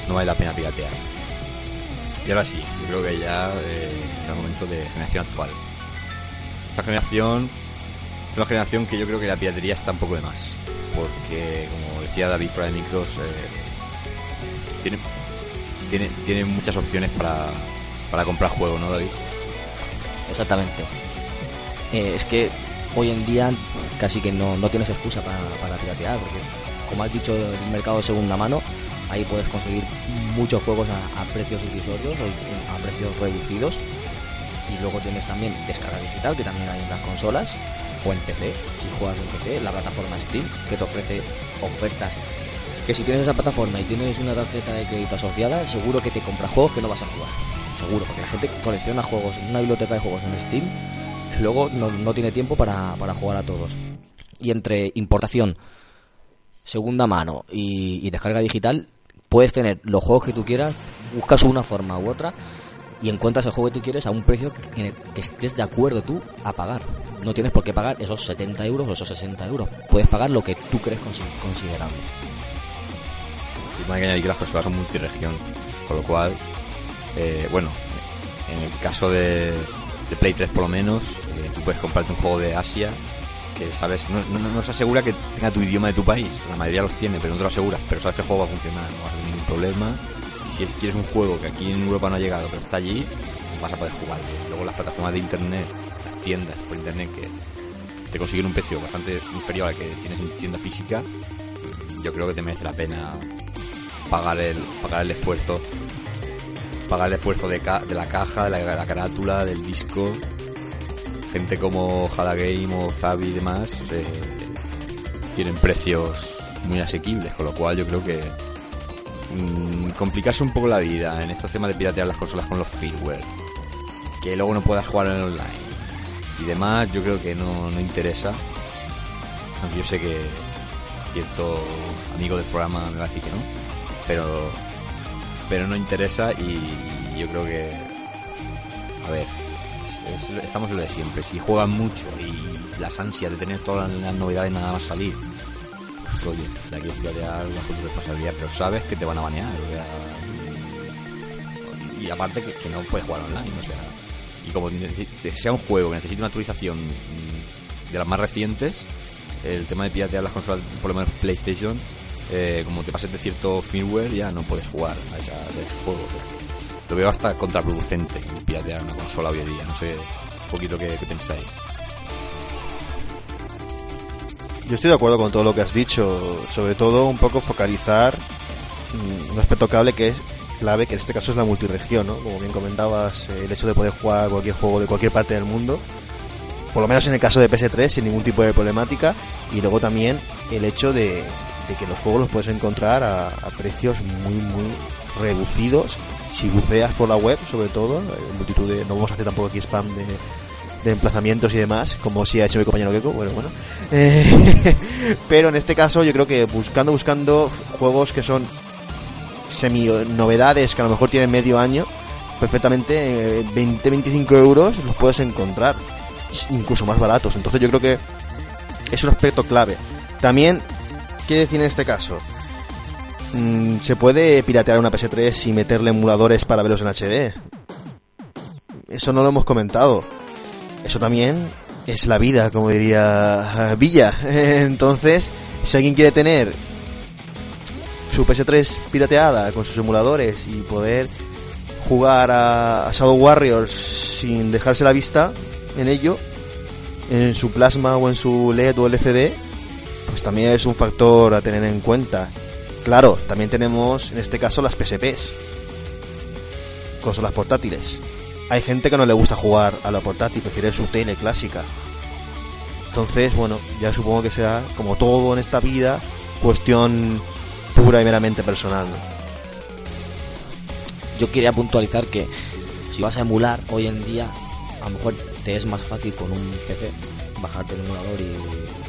No vale la pena piratear. Y ahora sí, yo creo que ya eh, es el momento de generación actual. Esta generación es una generación que yo creo que la piratería está un poco de más. Porque, como decía David fuera de micros, eh, tiene, tiene, tiene muchas opciones para, para comprar juegos, ¿no, David? Exactamente. Eh, es que hoy en día casi que no, no tienes excusa para, para piratear, porque como has dicho, el mercado de segunda mano, ahí puedes conseguir muchos juegos a, a precios irrisorios a precios reducidos. Y luego tienes también descarga digital, que también hay en las consolas, o en PC, si juegas en PC, la plataforma Steam, que te ofrece ofertas. Que si tienes esa plataforma y tienes una tarjeta de crédito asociada, seguro que te compras juegos que no vas a jugar. Seguro, porque la gente colecciona juegos, una biblioteca de juegos en Steam, luego no, no tiene tiempo para, para jugar a todos. Y entre importación, segunda mano y, descarga digital, puedes tener los juegos que tú quieras, buscas una forma u otra y encuentras el juego que tú quieres a un precio en que estés de acuerdo tú a pagar. No tienes por qué pagar esos 70 euros o esos 60 euros. Puedes pagar lo que tú crees consi- considerable. Y hay que añadir que las consolas son multiregión, con lo cual, eh, bueno, en el caso de, de Play 3 por lo menos, eh, tú puedes comprarte un juego de Asia que sabes, no, no, no se asegura que tenga tu idioma de tu país, la mayoría los tiene, pero no te lo aseguras, pero sabes que el juego va a funcionar, no vas a tener ningún problema. Y si es- quieres un juego que aquí en Europa no ha llegado, pero está allí, vas a poder jugar. Luego las plataformas de internet, las tiendas por internet que te consiguen un precio bastante inferior al que tienes en tienda física, yo creo que te merece la pena pagar el pagar el esfuerzo pagar el esfuerzo de, ca- de la caja de la, carátula del disco. Gente como Hada Game o Zavi y demás eh, tienen precios muy asequibles con lo cual yo creo que mm, complicarse un poco la vida en estos temas de piratear las consolas con los firmware que luego no puedas jugar en online y demás yo creo que no, no interesa. Aunque yo sé que cierto amigo del programa me va a decir que no pero pero no interesa y yo creo que a ver es- es- estamos en lo de siempre. Si juegan mucho y las ansias de tener todas las, novedades nada más salir pues oye la quieres piratear bajo tu responsabilidad pero sabes que te van a banear o sea, y, aparte que, que no puedes jugar online o sea y como sea un juego que necesite una actualización de las más recientes el tema de piratear las consolas por lo menos PlayStation eh, como te pases de cierto firmware ya no puedes jugar a, ese juego lo veo hasta contraproducente piratear una consola hoy en día no sé un poquito qué, pensáis Yo estoy de acuerdo con todo lo que has dicho, sobre todo un poco focalizar mm, un aspecto clave que es clave, que en este caso es la multiregión, ¿no? Como bien comentabas, eh, el hecho de poder jugar cualquier juego de cualquier parte del mundo, por lo menos en el caso de PS3 sin ningún tipo de problemática, y luego también el hecho de, de que los juegos los puedes encontrar a, precios muy muy reducidos si buceas por la web, sobre todo, multitud de, no vamos a hacer tampoco aquí spam de, emplazamientos y demás, como si ha hecho mi compañero Gecko, bueno, bueno. Eh, pero en este caso yo creo que buscando, buscando juegos que son semi novedades que a lo mejor tienen medio año, perfectamente eh, 20-25 euros los puedes encontrar, incluso más baratos. Entonces yo creo que es un aspecto clave. También, ¿qué decir en este caso? Mm, ¿Se puede piratear una PS3 y meterle emuladores para verlos en HD? Eso no lo hemos comentado. Eso también es la vida, como diría eh, Villa. Entonces, si alguien quiere tener su PS3 pirateada con sus emuladores y poder jugar a Shadow Warriors sin dejarse la vista en ello, en su plasma o en su LED o LCD, pues también es un factor a tener en cuenta. Claro, también tenemos en este caso las PSPs, consolas portátiles. Hay gente que no le gusta jugar a la portátil, prefiere su tele clásica. Entonces, bueno, ya supongo que será, como todo en esta vida, cuestión pura y meramente personal. Yo quería puntualizar que si vas a emular hoy en día, a lo mejor te es más fácil con un PC bajarte el emulador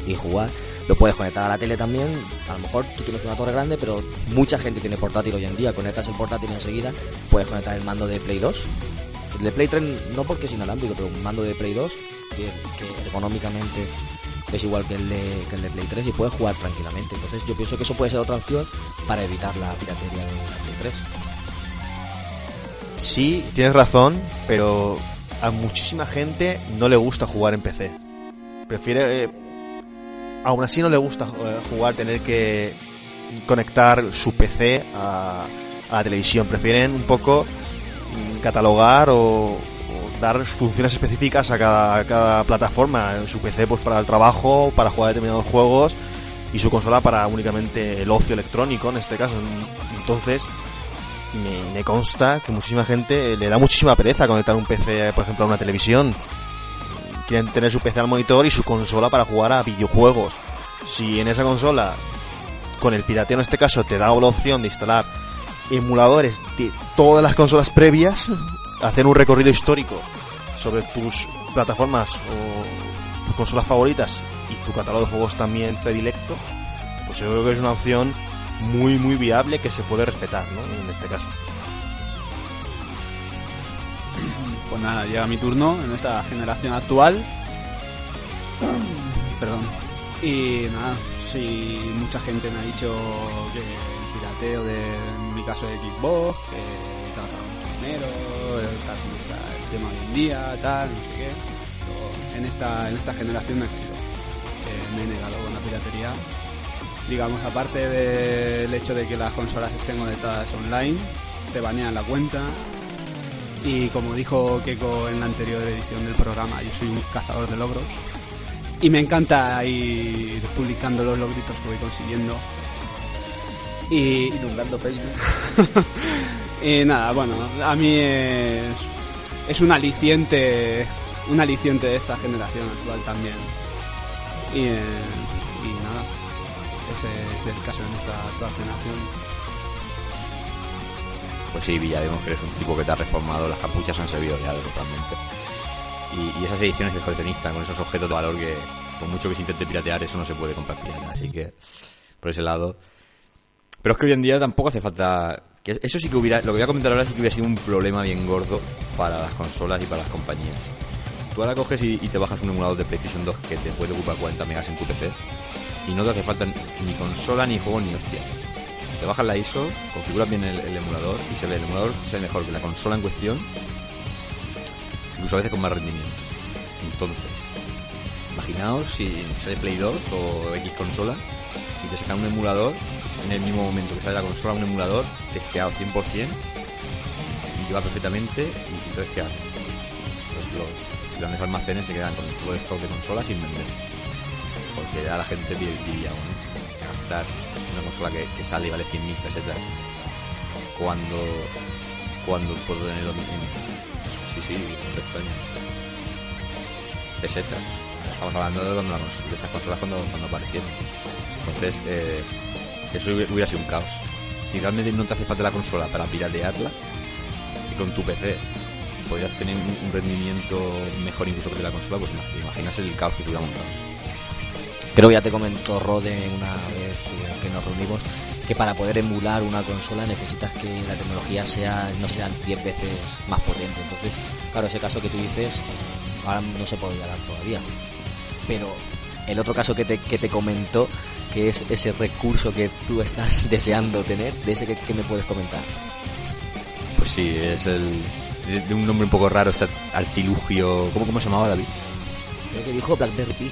y, y jugar. Lo puedes conectar a la tele también. A lo mejor tú tienes una torre grande, pero mucha gente tiene portátil hoy en día. Conectas el portátil enseguida, puedes conectar el mando de Play 2. El de Play 3 no porque es inalámbrico, pero un mando de Play 2 que, que ergonómicamente es igual que el, de, el de Play 3 y puedes jugar tranquilamente. Entonces yo pienso que eso puede ser otra opción para evitar la piratería de la Play 3. Sí, tienes razón, pero a muchísima gente no le gusta jugar en PC. Prefiere... eh, aún así no le gusta eh, jugar, tener que conectar su PC a, la televisión. Prefieren un poco mm, catalogar o, dar funciones específicas a cada, cada plataforma. Su PC pues para el trabajo, para jugar determinados juegos y su consola para únicamente el ocio electrónico en este caso. Entonces me, me consta que muchísima gente le da muchísima pereza conectar un PC, por ejemplo, a una televisión. Quieren tener su PC al monitor y su consola para jugar a videojuegos. Si en esa consola, con el pirateo en este caso, te da la opción de instalar emuladores de todas las consolas previas, hacer un recorrido histórico sobre tus plataformas o consolas favoritas y tu catálogo de juegos también predilecto, pues yo creo que es una opción muy, muy viable que se puede respetar, ¿no? En este caso. Pues nada, llega mi turno en esta generación actual. Perdón. Y nada, sí, mucha gente me ha dicho que el pirateo de, mi caso de Xbox, que gastado mucho dinero, está el tema hoy en día, tal, no sé qué. En esta, en esta generación me he caído. Eh, me he negado con la piratería. Digamos, aparte del hecho de que las consolas estén conectadas online, te banean la cuenta, y como dijo Keiko en la anterior edición del programa, yo soy un cazador de logros. Y me encanta ir publicando los logritos que voy consiguiendo. Y, Inundando Facebook. y nada, bueno, a mí es, es un aliciente, un aliciente de esta generación actual también. Y, eh, y nada, ese es el caso en esta actual generación. Pues sí, Villa, vemos que eres un tipo que te ha reformado, las capuchas han servido ya totalmente. Y, esas ediciones de coleccionista con esos objetos de valor que, por mucho que se intente piratear, eso no se puede comprar pirata. Así que, por ese lado. Pero es que hoy en día tampoco hace falta. Eso sí que hubiera. Lo que voy a comentar ahora sí que hubiera sido un problema bien gordo para las consolas y para las compañías. Tú ahora coges y, y te bajas un emulador de PlayStation 2 que te puede ocupar 40 megas en tu PC. Y no te hace falta ni consola, ni juego, ni hostia te bajas la ISO, configuras bien el, emulador y se ve el emulador se ve mejor que la consola en cuestión, incluso a veces con más rendimiento. Entonces, imaginaos si sale Play 2 o X consola y te sacan un emulador en el mismo momento que sale la consola, un emulador testeado 100% y va perfectamente y entonces ¿qué hacen? Pues los grandes almacenes se quedan con todo el stock de consolas sin vender. Porque ya la gente diría, bueno, gastar una consola que, sale y vale 100.000 pesetas. Cuando cuando puedo tenerlo en sí sí extraña pesetas. Estamos hablando de, cuando la de estas consolas cuando, cuando aparecieron. Entonces eh, eso hubiera sido un caos. Si realmente no te hace falta la consola para piratearla y con tu PC podrías tener un, rendimiento mejor incluso que la consola pues imag- imaginas el caos que se hubiera montado Creo que ya te comentó Rode una vez eh, que nos reunimos que para poder emular una consola necesitas que la tecnología sea no sean 10 veces más potente. Entonces, claro, ese caso que tú dices ahora no se podría dar todavía. Pero el otro caso que te, que te comentó, que es ese recurso que tú estás deseando tener, de ese que, que me puedes comentar. Pues sí, es el. De, de un nombre un poco raro, este artilugio. ¿Cómo, cómo se llamaba David? Creo que dijo Blackberry Pi.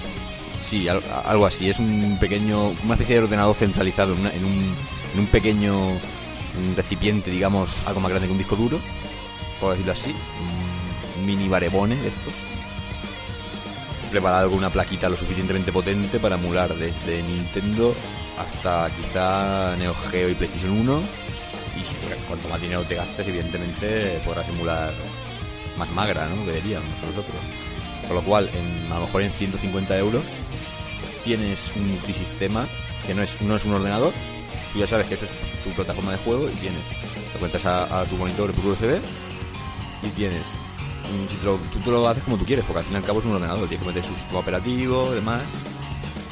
Sí, al- algo así. Es un pequeño. Una especie de ordenador centralizado en, un, en un pequeño recipiente, digamos, algo más grande que un disco duro, por decirlo así. Un mini barebone de estos. Preparado con una plaquita lo suficientemente potente para emular desde Nintendo hasta quizá Neo Geo y PlayStation 1. Y si te- cuanto más dinero te gastes, evidentemente podrás emular más magra, ¿no? Que diríamos nosotros. Con lo cual, a lo mejor en 150 euros, tienes un multisistema que no es, no es un ordenador. Tú ya sabes que eso es tu plataforma de juego y tienes, te cuentas a, a tu monitor por USB y tienes, si te lo- tú te lo haces como tú quieres, porque al fin y al cabo es un ordenador, tienes que meter su sistema operativo demás.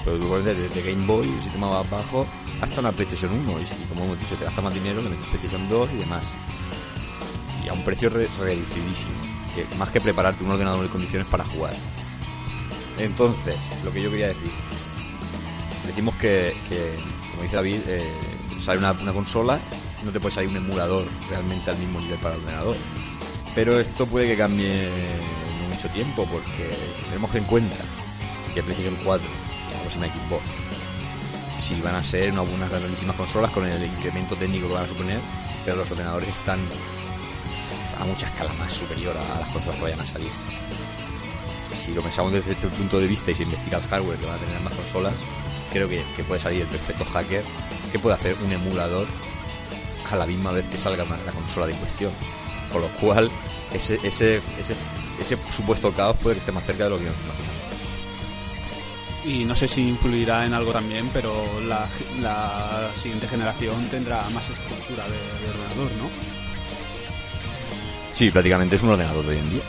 Pero tú puedes desde de Game Boy, el sistema más bajo, hasta una PlayStation 1. Y, como hemos dicho, te gasta más dinero, le metes PlayStation 2 y demás. Y a un precio re- reducidísimo. Más que prepararte un ordenador en condiciones para jugar. Entonces, lo que yo quería decir. Decimos que, como dice David, eh, sale una, consola, no te puede salir un emulador realmente al mismo nivel para el ordenador. Pero esto puede que cambie en mucho tiempo, porque si tenemos en cuenta que PlayStation 4 y la próxima Xbox si van a ser una- unas grandísimas consolas con el incremento técnico que van a suponer, pero los ordenadores están a mucha escala más superior a las consolas que vayan a salir. Si lo pensamos desde este punto de vista y se investiga el hardware que van a tener más consolas, creo que, que puede salir el perfecto hacker que puede hacer un emulador a la misma vez que salga la consola de cuestión. Con lo cual, ese, ese, ese, ese supuesto caos puede que esté más cerca de lo que nos imaginamos. Y no sé si influirá en algo también, pero la, la siguiente generación tendrá más estructura de ordenador, ¿no? Sí, prácticamente es un ordenador de hoy en día.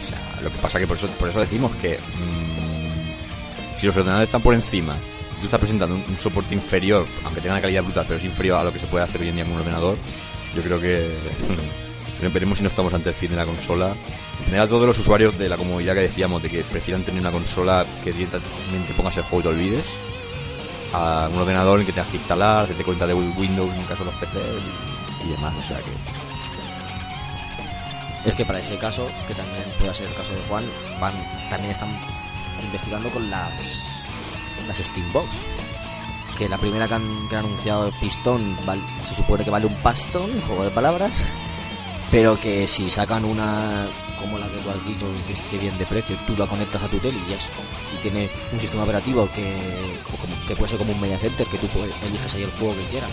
O sea, lo que pasa que por eso, por eso decimos que mm, Si los ordenadores están por encima, tú estás presentando un, soporte inferior, aunque tenga una calidad brutal, pero es inferior a lo que se puede hacer hoy en día con un ordenador, yo creo que veremos si no estamos ante el fin de la consola. En general, todos los usuarios de la comodidad que decíamos, de que prefieran tener una consola que directamente pongas el juego y te olvides, a un ordenador en que tengas que instalar, te cuenta de Windows en el caso de los PCs y demás. O sea que Es que para ese caso, que también puede ser el caso de Juan, van, también están investigando con las, las Steambox. Que la primera que han, que han anunciado Pistón val- se supone que vale un pastón, juego de palabras. Pero que si sacan una como la que tú has dicho, que esté bien de precio, tú la conectas a tu tele y eso. Y tiene un sistema operativo que, como- que puede ser como un media center, que tú eliges ahí el juego que quieras.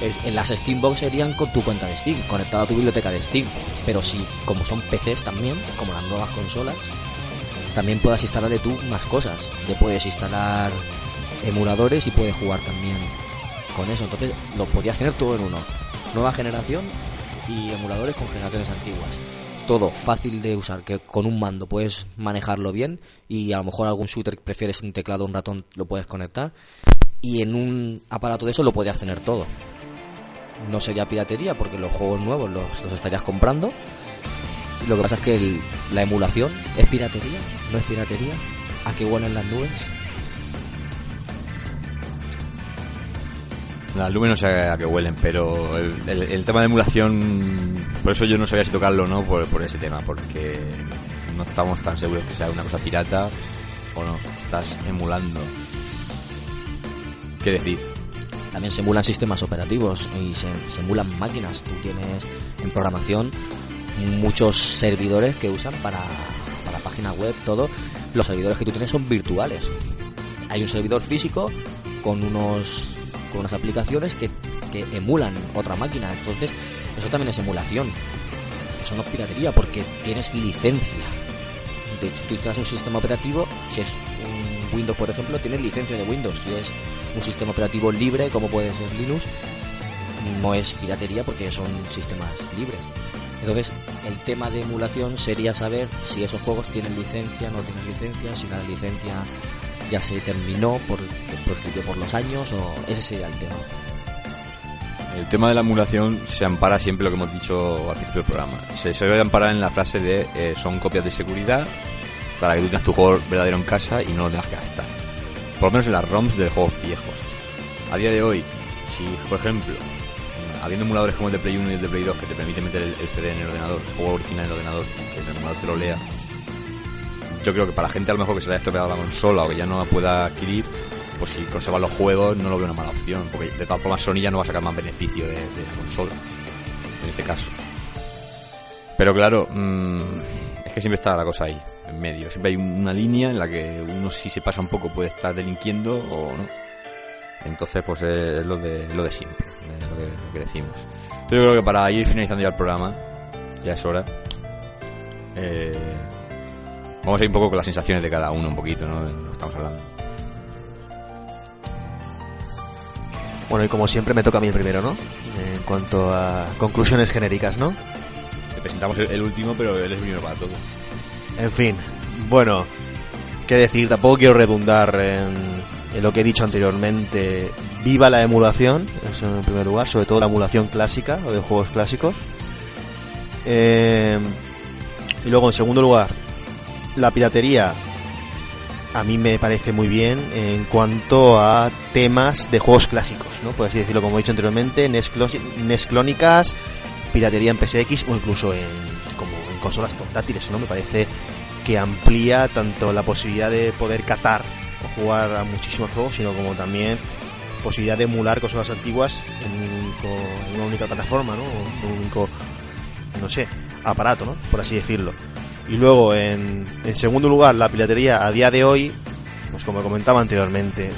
En las Steambox serían con tu cuenta de Steam, conectado a tu biblioteca de Steam. Pero si, como son PCs también, como las nuevas consolas, también puedas instalarle tú más cosas. Le puedes instalar emuladores y puedes jugar también con eso. Entonces lo podías tener todo en uno. Nueva generación y emuladores con generaciones antiguas. Todo fácil de usar, que con un mando puedes manejarlo bien y a lo mejor algún shooter que prefieres un teclado un ratón lo puedes conectar. Y en un aparato de eso lo podías tener todo. No sería piratería porque los juegos nuevos los, los estarías comprando. Lo que pasa es que el- la emulación es piratería, no es piratería. ¿A qué huelen las nubes? Las nubes no sé a qué huelen, pero el, tema de emulación, por eso yo no sabía si tocarlo o no, por, por ese tema, porque no estamos tan seguros que sea una cosa pirata o no. Estás emulando. ¿Qué decir? También se emulan sistemas operativos y se, emulan máquinas. Tú tienes en programación muchos servidores que usan para, para página web, todo. Los servidores que tú tienes son virtuales. Hay un servidor físico con unos con unas aplicaciones que, que emulan otra máquina. Entonces, eso también es emulación. Eso no es piratería porque tienes licencia. De hecho, tú instalas un sistema operativo, si es un Windows, por ejemplo, tienes licencia de Windows. Si es un sistema operativo libre, como puede ser Linux, no es piratería porque son sistemas libres. Entonces, el tema de emulación sería saber si esos juegos tienen licencia, no tienen licencia, si la licencia ya se terminó, por, prescribió por los años, o ese sería el tema. El tema de la emulación se ampara siempre lo que hemos dicho al principio del programa. Se, se debe amparar en la frase de eh, son copias de seguridad para que tú tengas tu juego verdadero en casa y no lo tengas que gastar. Por lo menos en las ROMs de juegos viejos. A día de hoy, si por ejemplo, habiendo emuladores como el de Play 1 y el de Play 2 que te permiten meter el, CD en el ordenador, el juego original en el ordenador, que el ordenador te lo lea, yo creo que para gente a lo mejor que se le haya estropeado la consola o que ya no la pueda adquirir, pues si conservan los juegos no lo veo una mala opción, porque de todas formas Sony ya no va a sacar más beneficio de, de la consola, en este caso. Pero claro, mm, es siempre está la cosa ahí, en medio. Siempre hay una línea en la que uno si se pasa un poco puede estar delinquiendo o no. Entonces, pues es lo de, lo de siempre, lo que, lo que decimos. Yo creo que para ir finalizando ya el programa, ya es hora. Eh, vamos a ir un poco con las sensaciones de cada uno, un poquito, ¿no? Lo estamos hablando. Bueno, y como siempre me toca a mí primero, ¿no? En cuanto a conclusiones genéricas, ¿no? Presentamos el, último, pero él es primero para todo. En fin, bueno, qué decir, tampoco quiero redundar en, lo que he dicho anteriormente. Viva la emulación, eso en primer lugar, sobre todo la emulación clásica o de juegos clásicos. Eh, y luego, en segundo lugar, la piratería a mí me parece muy bien en cuanto a temas de juegos clásicos, ¿no? Por así decirlo, como he dicho anteriormente, NES, NES clónicas, piratería en PSX o incluso en, como en consolas portátiles, ¿no? Me parece que amplía tanto la posibilidad de poder catar o jugar a muchísimos juegos, sino como también posibilidad de emular consolas antiguas en, único- en una única plataforma, ¿no? En un único, no sé, aparato, ¿no? Por así decirlo. Y luego, en, en segundo lugar, la piratería a día de hoy, pues como comentaba anteriormente,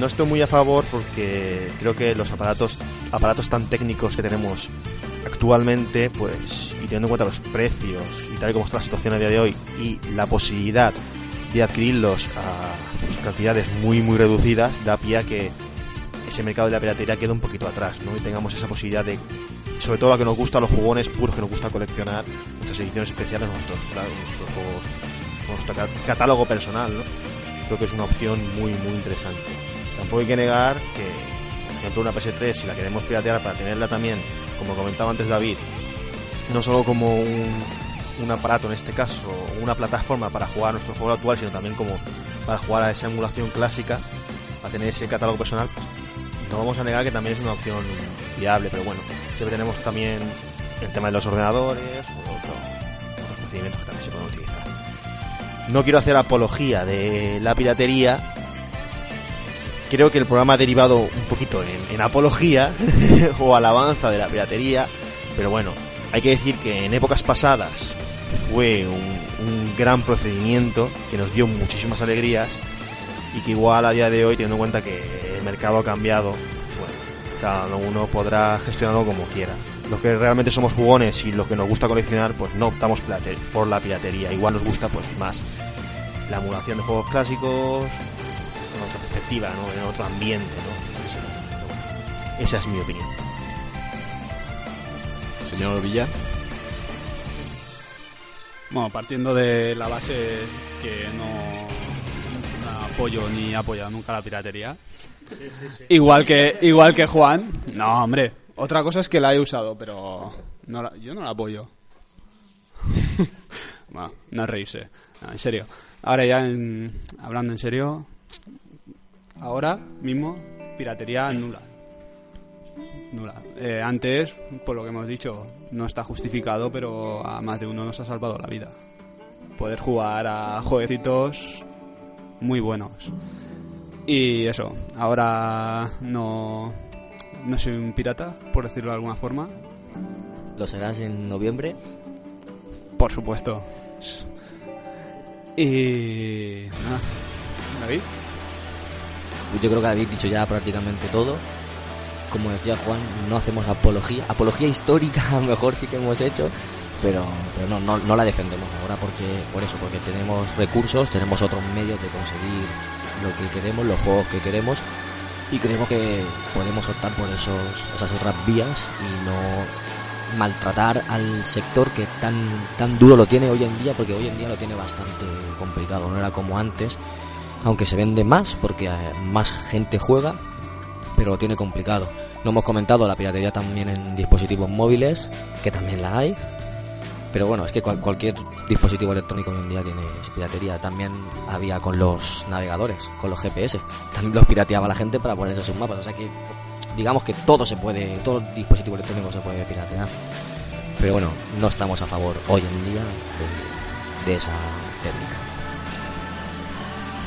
no estoy muy a favor porque creo que los aparatos, aparatos tan técnicos que tenemos actualmente, pues, y teniendo en cuenta los precios y tal y como está la situación a día de hoy y la posibilidad de adquirirlos a pues, cantidades muy muy reducidas, da pie a que ese mercado de la piratería quede un poquito atrás, ¿no? Y tengamos esa posibilidad de, sobre todo lo que nos gusta a los jugones puros que nos gusta coleccionar, nuestras ediciones especiales, nuestros, nuestros juegos, nuestro ca- catálogo personal, ¿no? creo que es una opción muy, muy interesante. Tampoco hay que negar que, por ejemplo, una PS3, si la queremos piratear para tenerla también, como comentaba antes David, no solo como un, aparato en este caso, una plataforma para jugar a nuestro juego actual, sino también como para jugar a esa emulación clásica, a tener ese catálogo personal, pues no vamos a negar que también es una opción viable, pero bueno, siempre tenemos también el tema de los ordenadores o otro- otros procedimientos que también se pueden utilizar. No quiero hacer apología de la piratería. Creo que el programa ha derivado un poquito en, apología o alabanza de la piratería, pero bueno, hay que decir que en épocas pasadas fue un, gran procedimiento que nos dio muchísimas alegrías y que igual a día de hoy, teniendo en cuenta que el mercado ha cambiado, cada uno podrá gestionarlo como quiera. Los que realmente somos jugones y los que nos gusta coleccionar, pues no optamos por la piratería. Igual nos gusta pues más la emulación de juegos clásicos otra perspectiva, ¿no? en otro ambiente. ¿no? Esa es mi opinión. Señor Villa. Bueno, partiendo de la base que no, no apoyo ni he apoyado nunca la piratería. Igual que igual que Juan. No, hombre. Otra cosa es que la he usado, pero no la- yo no la apoyo. bueno, no es reírse. No, en serio. Ahora ya, en- hablando en serio, ahora mismo piratería nula. Nula. Eh, antes, por lo que hemos dicho, no está justificado, pero a más de uno nos ha salvado la vida. Poder jugar a jueguecitos muy buenos. Y eso, ahora no, no soy un pirata, por decirlo de alguna forma. Lo serás en noviembre. Por supuesto. Y... nada. David. Yo creo que habéis dicho ya prácticamente todo. Como decía Juan, no hacemos apología. Apología histórica a lo mejor sí que hemos hecho, pero, pero no, no, no la defendemos ahora porque por eso, porque tenemos recursos, tenemos otros medios de conseguir lo que queremos, los juegos que queremos y creemos que podemos optar por esos, esas otras vías y no maltratar al sector que tan tan duro lo tiene hoy en día porque hoy en día lo tiene bastante complicado no era como antes aunque se vende más porque eh, más gente juega pero lo tiene complicado. No hemos comentado la piratería también en dispositivos móviles que también la hay. Pero bueno es que cual- cualquier dispositivo electrónico hoy en día tiene piratería. También había con los navegadores con los GPS también los pirateaba la gente para ponerse sus mapas. O sea que digamos que todo se puede todo dispositivo electrónico se puede piratear. Pero bueno no estamos a favor hoy en día de esa técnica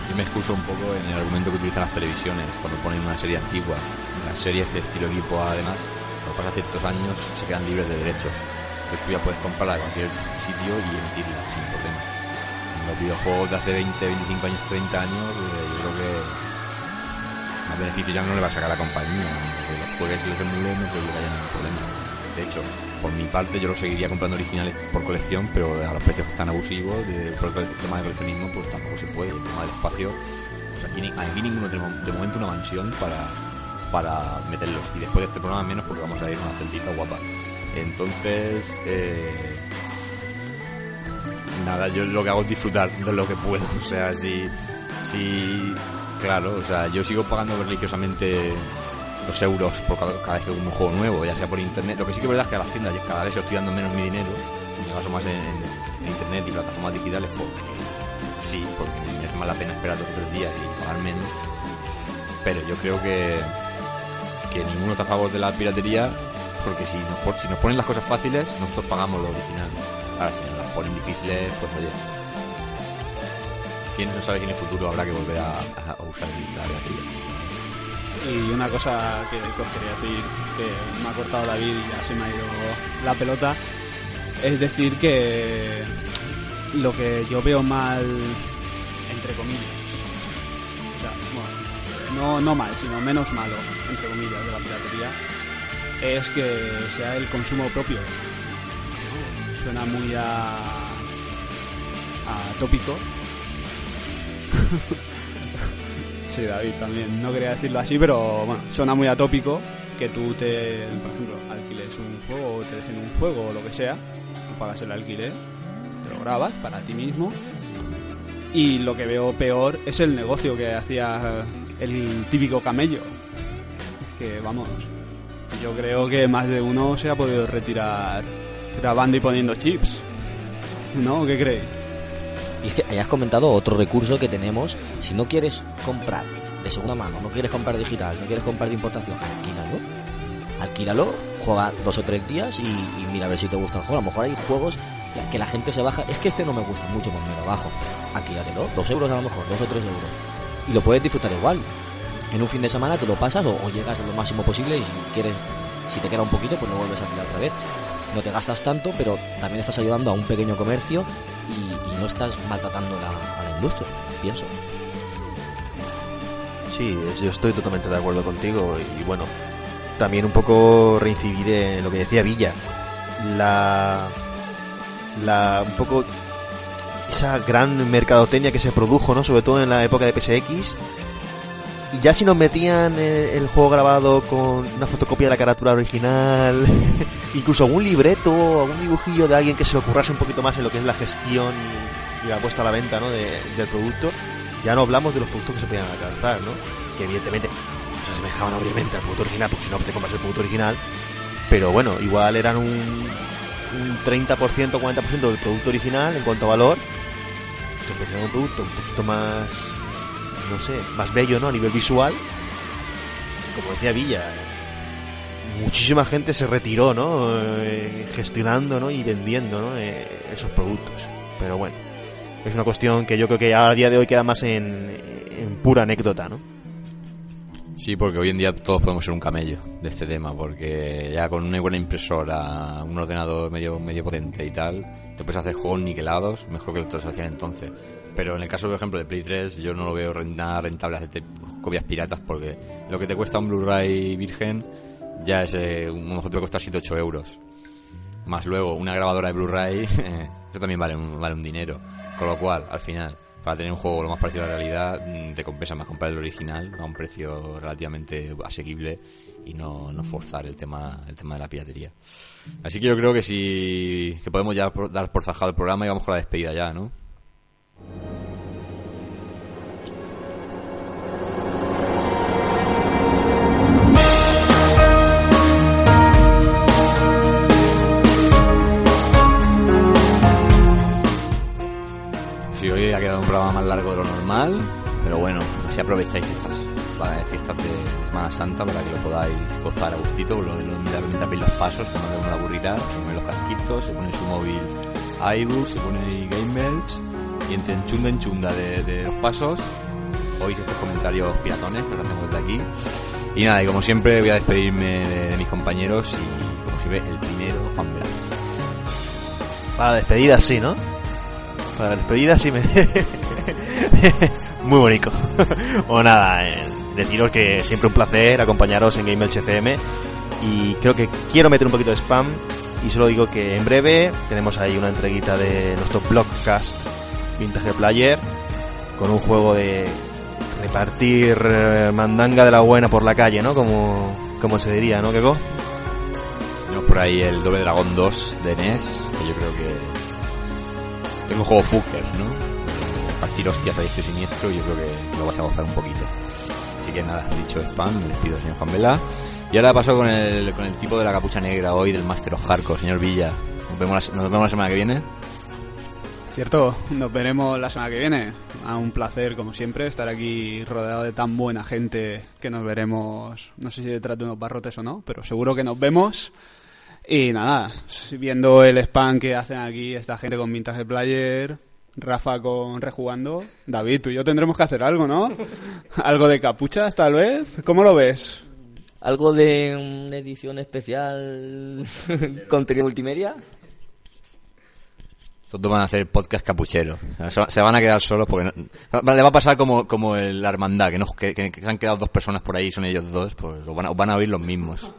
Yo me excuso un poco en el argumento que utilizan las televisiones cuando ponen una serie antigua. Las series de estilo equipo, además, cuando pasan ciertos años, se quedan libres de derechos. Que tú ya puedes comprarla de cualquier sitio y emitirla sin problema. En los videojuegos de hace 20, 25 años, 30 años, eh, yo creo que más beneficio ya no le va a sacar a la compañía. Los juegues y los emules no creo que haya ningún problema. De hecho, por mi parte, yo lo seguiría comprando originales por colección, pero a los precios que están abusivos, de, tema de coleccionismo, pues tampoco se puede. El tema del espacio, pues aquí, aquí ninguno tenemos de momento una mansión para, para meterlos. Y después de este programa menos porque vamos a ir a una celtita guapa. Entonces, eh, nada, yo lo que hago es disfrutar de lo que puedo. O sea, si, si, claro, o sea, yo sigo pagando religiosamente los euros por cada, vez que un juego nuevo, ya sea por internet. Lo que sí que verdad es que a las tiendas cada vez estoy dando menos mi dinero, me baso más en, internet y plataformas digitales, porque sí, porque me merece más la pena esperar dos o tres días y pagar menos. Pero yo creo que, que ninguno está a favor de la piratería, porque si nos, ponen las cosas fáciles, nosotros pagamos lo original. Ahora, si nos las ponen difíciles, pues oye. ¿Quién no sabe si en el futuro habrá que volver a usar la piratería? Y una cosa que, os quería decir, que me ha cortado David y ya se me ha ido la pelota, es decir que lo que yo veo mal, entre comillas, o sea, bueno, no, no mal, sino menos malo, entre comillas, de la piratería, es que sea el consumo propio. Suena muy a, a tópico, Sí, David, también. No quería decirlo así, pero bueno, suena muy atópico que tú te, por ejemplo, alquiles un juego o te dejen un juego o lo que sea, tú pagas el alquiler, te lo grabas para ti mismo Y lo que veo peor es el negocio que hacía el típico camello. Que vamos, yo creo que más de uno se ha podido retirar grabando y poniendo chips. ¿No? ¿Qué creéis? Y es que hayas comentado otro recurso que tenemos. Si no quieres comprar de segunda mano, no quieres comprar digital, no quieres comprar de importación, alquílalo. Alquílalo, juega dos o tres días y, mira a ver si te gusta el juego. A lo mejor hay juegos que la gente se baja. Es que este no me gusta mucho, pues me lo bajo. Alquílatelo, dos euros a lo mejor, dos o tres euros. Y lo puedes disfrutar igual. En un fin de semana te lo pasas o, llegas a lo máximo posible y si quieres, si te queda un poquito, pues lo vuelves a alquilar otra vez. No te gastas tanto, pero también estás ayudando a un pequeño comercio y, no estás maltratando a la industria, pienso. Sí, yo estoy totalmente de acuerdo contigo y bueno, también un poco reincidir en lo que decía Villa. La la un poco esa gran mercadotecnia que se produjo, ¿no? Sobre todo en la época de PSX. Y ya si nos metían el, juego grabado con una fotocopia de la carátula original, incluso algún libreto, algún dibujillo de alguien que se ocurrase un poquito más en lo que es la gestión y, la puesta a la venta, ¿no? de- del producto, ya no hablamos de los productos que se podían alcanzar, ¿no? Que evidentemente se asemejaban obviamente al producto original, porque si no te compras el producto original, pero bueno, igual eran un, un 30%, 40% del producto original en cuanto a valor, te ofrecían un producto un poquito más, no sé, más bello, ¿no? A nivel visual, como decía Villa, muchísima gente se retiró, ¿no? Eh, gestionando, ¿no? Y vendiendo, ¿no? Eh, esos productos. Pero bueno, es una cuestión que yo creo que a día de hoy queda más en, en pura anécdota, ¿no? Sí, porque hoy en día todos podemos ser un camello de este tema, porque ya con una buena impresora, un ordenador medio medio potente y tal, te puedes hacer juegos niquelados mejor que los que se hacían entonces. Pero en el caso, por ejemplo, de Play 3, yo no lo veo nada rentable hacerte copias piratas, porque lo que te cuesta un Blu-ray virgen ya es eh, un mejor te va a costar 7-8 euros. Más luego, una grabadora de Blu-ray, eso también vale un, vale un dinero. Con lo cual, al final, para tener un juego lo más parecido a la realidad, mm, te compensa más comprar el original a un precio relativamente asequible y no, no forzar el tema, el tema de la piratería. Así que yo creo que sí, que podemos ya dar por zajado el programa y vamos con la despedida ya, ¿no? Ha quedado un programa más largo de lo normal, pero bueno, si aprovecháis estas fiestas de Semana Santa para que lo podáis gozar a gustito, lo, lo, mientras mientras veis los pasos, tomando una burrita, os ponéis los casquitos, se pone su móvil iBooks, se pone Game Belts, y entre enchunda en chunda de, de los pasos, oís estos comentarios piratones que os hacemos desde aquí. Y nada, y como siempre voy a despedirme de, de mis compañeros y como siempre el primero, Juan Velasco. Para despedida sí, ¿no? La despedida sí me... Muy bonito. o nada, eh, deciros que siempre un placer acompañaros en Game y creo que quiero meter un poquito de spam y solo digo que en breve tenemos ahí una entreguita de nuestro blogcast Vintage Player con un juego de repartir eh, mandanga de la buena por la calle, ¿no? Como, como se diría, ¿no, Keko? Tenemos por ahí el Doble Dragón 2 de NES, que yo creo que es un juego fucker, ¿no? Partir hostias a y siniestro, yo creo que lo vas a gozar un poquito. Así que nada, dicho spam, me despido, señor Juan Vela. Y ahora paso con el, con el tipo de la capucha negra hoy, del Master of Hardcore, señor Villa. Nos vemos, la, nos vemos la semana que viene. Cierto, nos veremos la semana que viene. A un placer, como siempre, estar aquí rodeado de tan buena gente que nos veremos, no sé si detrás de unos barrotes o no, pero seguro que nos vemos. Y nada, viendo el spam que hacen aquí esta gente con Vintage Player, Rafa con Rejugando, David, tú y yo tendremos que hacer algo, ¿no? Algo de capuchas, tal vez. ¿Cómo lo ves? ¿Algo de una edición especial contenido multimedia? Estos dos van a hacer podcast capuchero. Se, van a quedar solos porque no- le va a pasar como, como el- la hermandad, que, no, que, se han quedado dos personas por ahí y son ellos dos, pues os van a, os van a oír los mismos.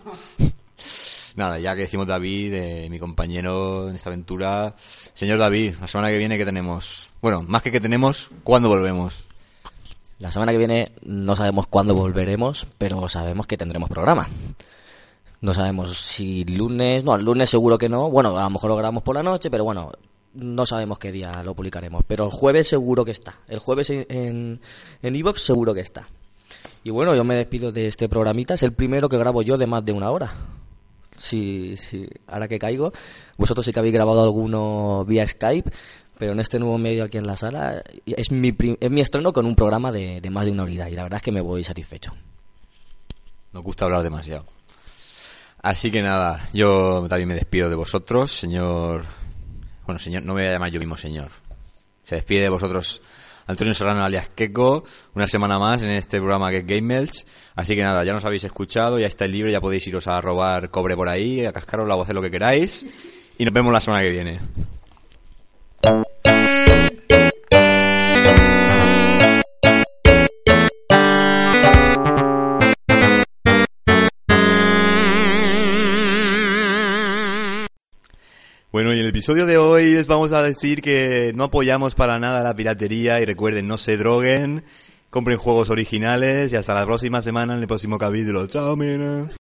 Nada, ya que decimos David, eh, mi compañero en esta aventura. Señor David, la semana que viene, ¿qué tenemos? Bueno, más que qué tenemos, ¿cuándo volvemos? La semana que viene no sabemos cuándo volveremos, pero sabemos que tendremos programa. No sabemos si lunes, no, lunes seguro que no. Bueno, a lo mejor lo grabamos por la noche, pero bueno, no sabemos qué día lo publicaremos, pero el jueves seguro que está. El jueves en en, iVoox seguro que está. Y bueno, yo me despido de este programita. Es el primero que grabo yo de más de una hora. Sí, sí. Ahora que caigo, vosotros sí que habéis grabado alguno vía Skype, pero en este nuevo medio aquí en la sala es mi, es mi estreno con un programa de, de más de una hora y la verdad es que me voy satisfecho. Nos gusta hablar demasiado. Así que nada, yo también me despido de vosotros, señor. Bueno, señor, no me voy a llamar yo mismo señor. Se despide de vosotros Antonio Serrano alias Keko, una semana más en este programa que es Game Melch. Así que nada, ya nos habéis escuchado, ya estáis libres, ya podéis iros a robar cobre por ahí, a cascaros la voz, hacer lo que queráis. Y nos vemos la semana que viene. Bueno, y en el episodio de hoy les vamos a decir que no apoyamos para nada la piratería y recuerden, no se droguen, compren juegos originales y hasta la próxima semana en el próximo capítulo. Chao, mira.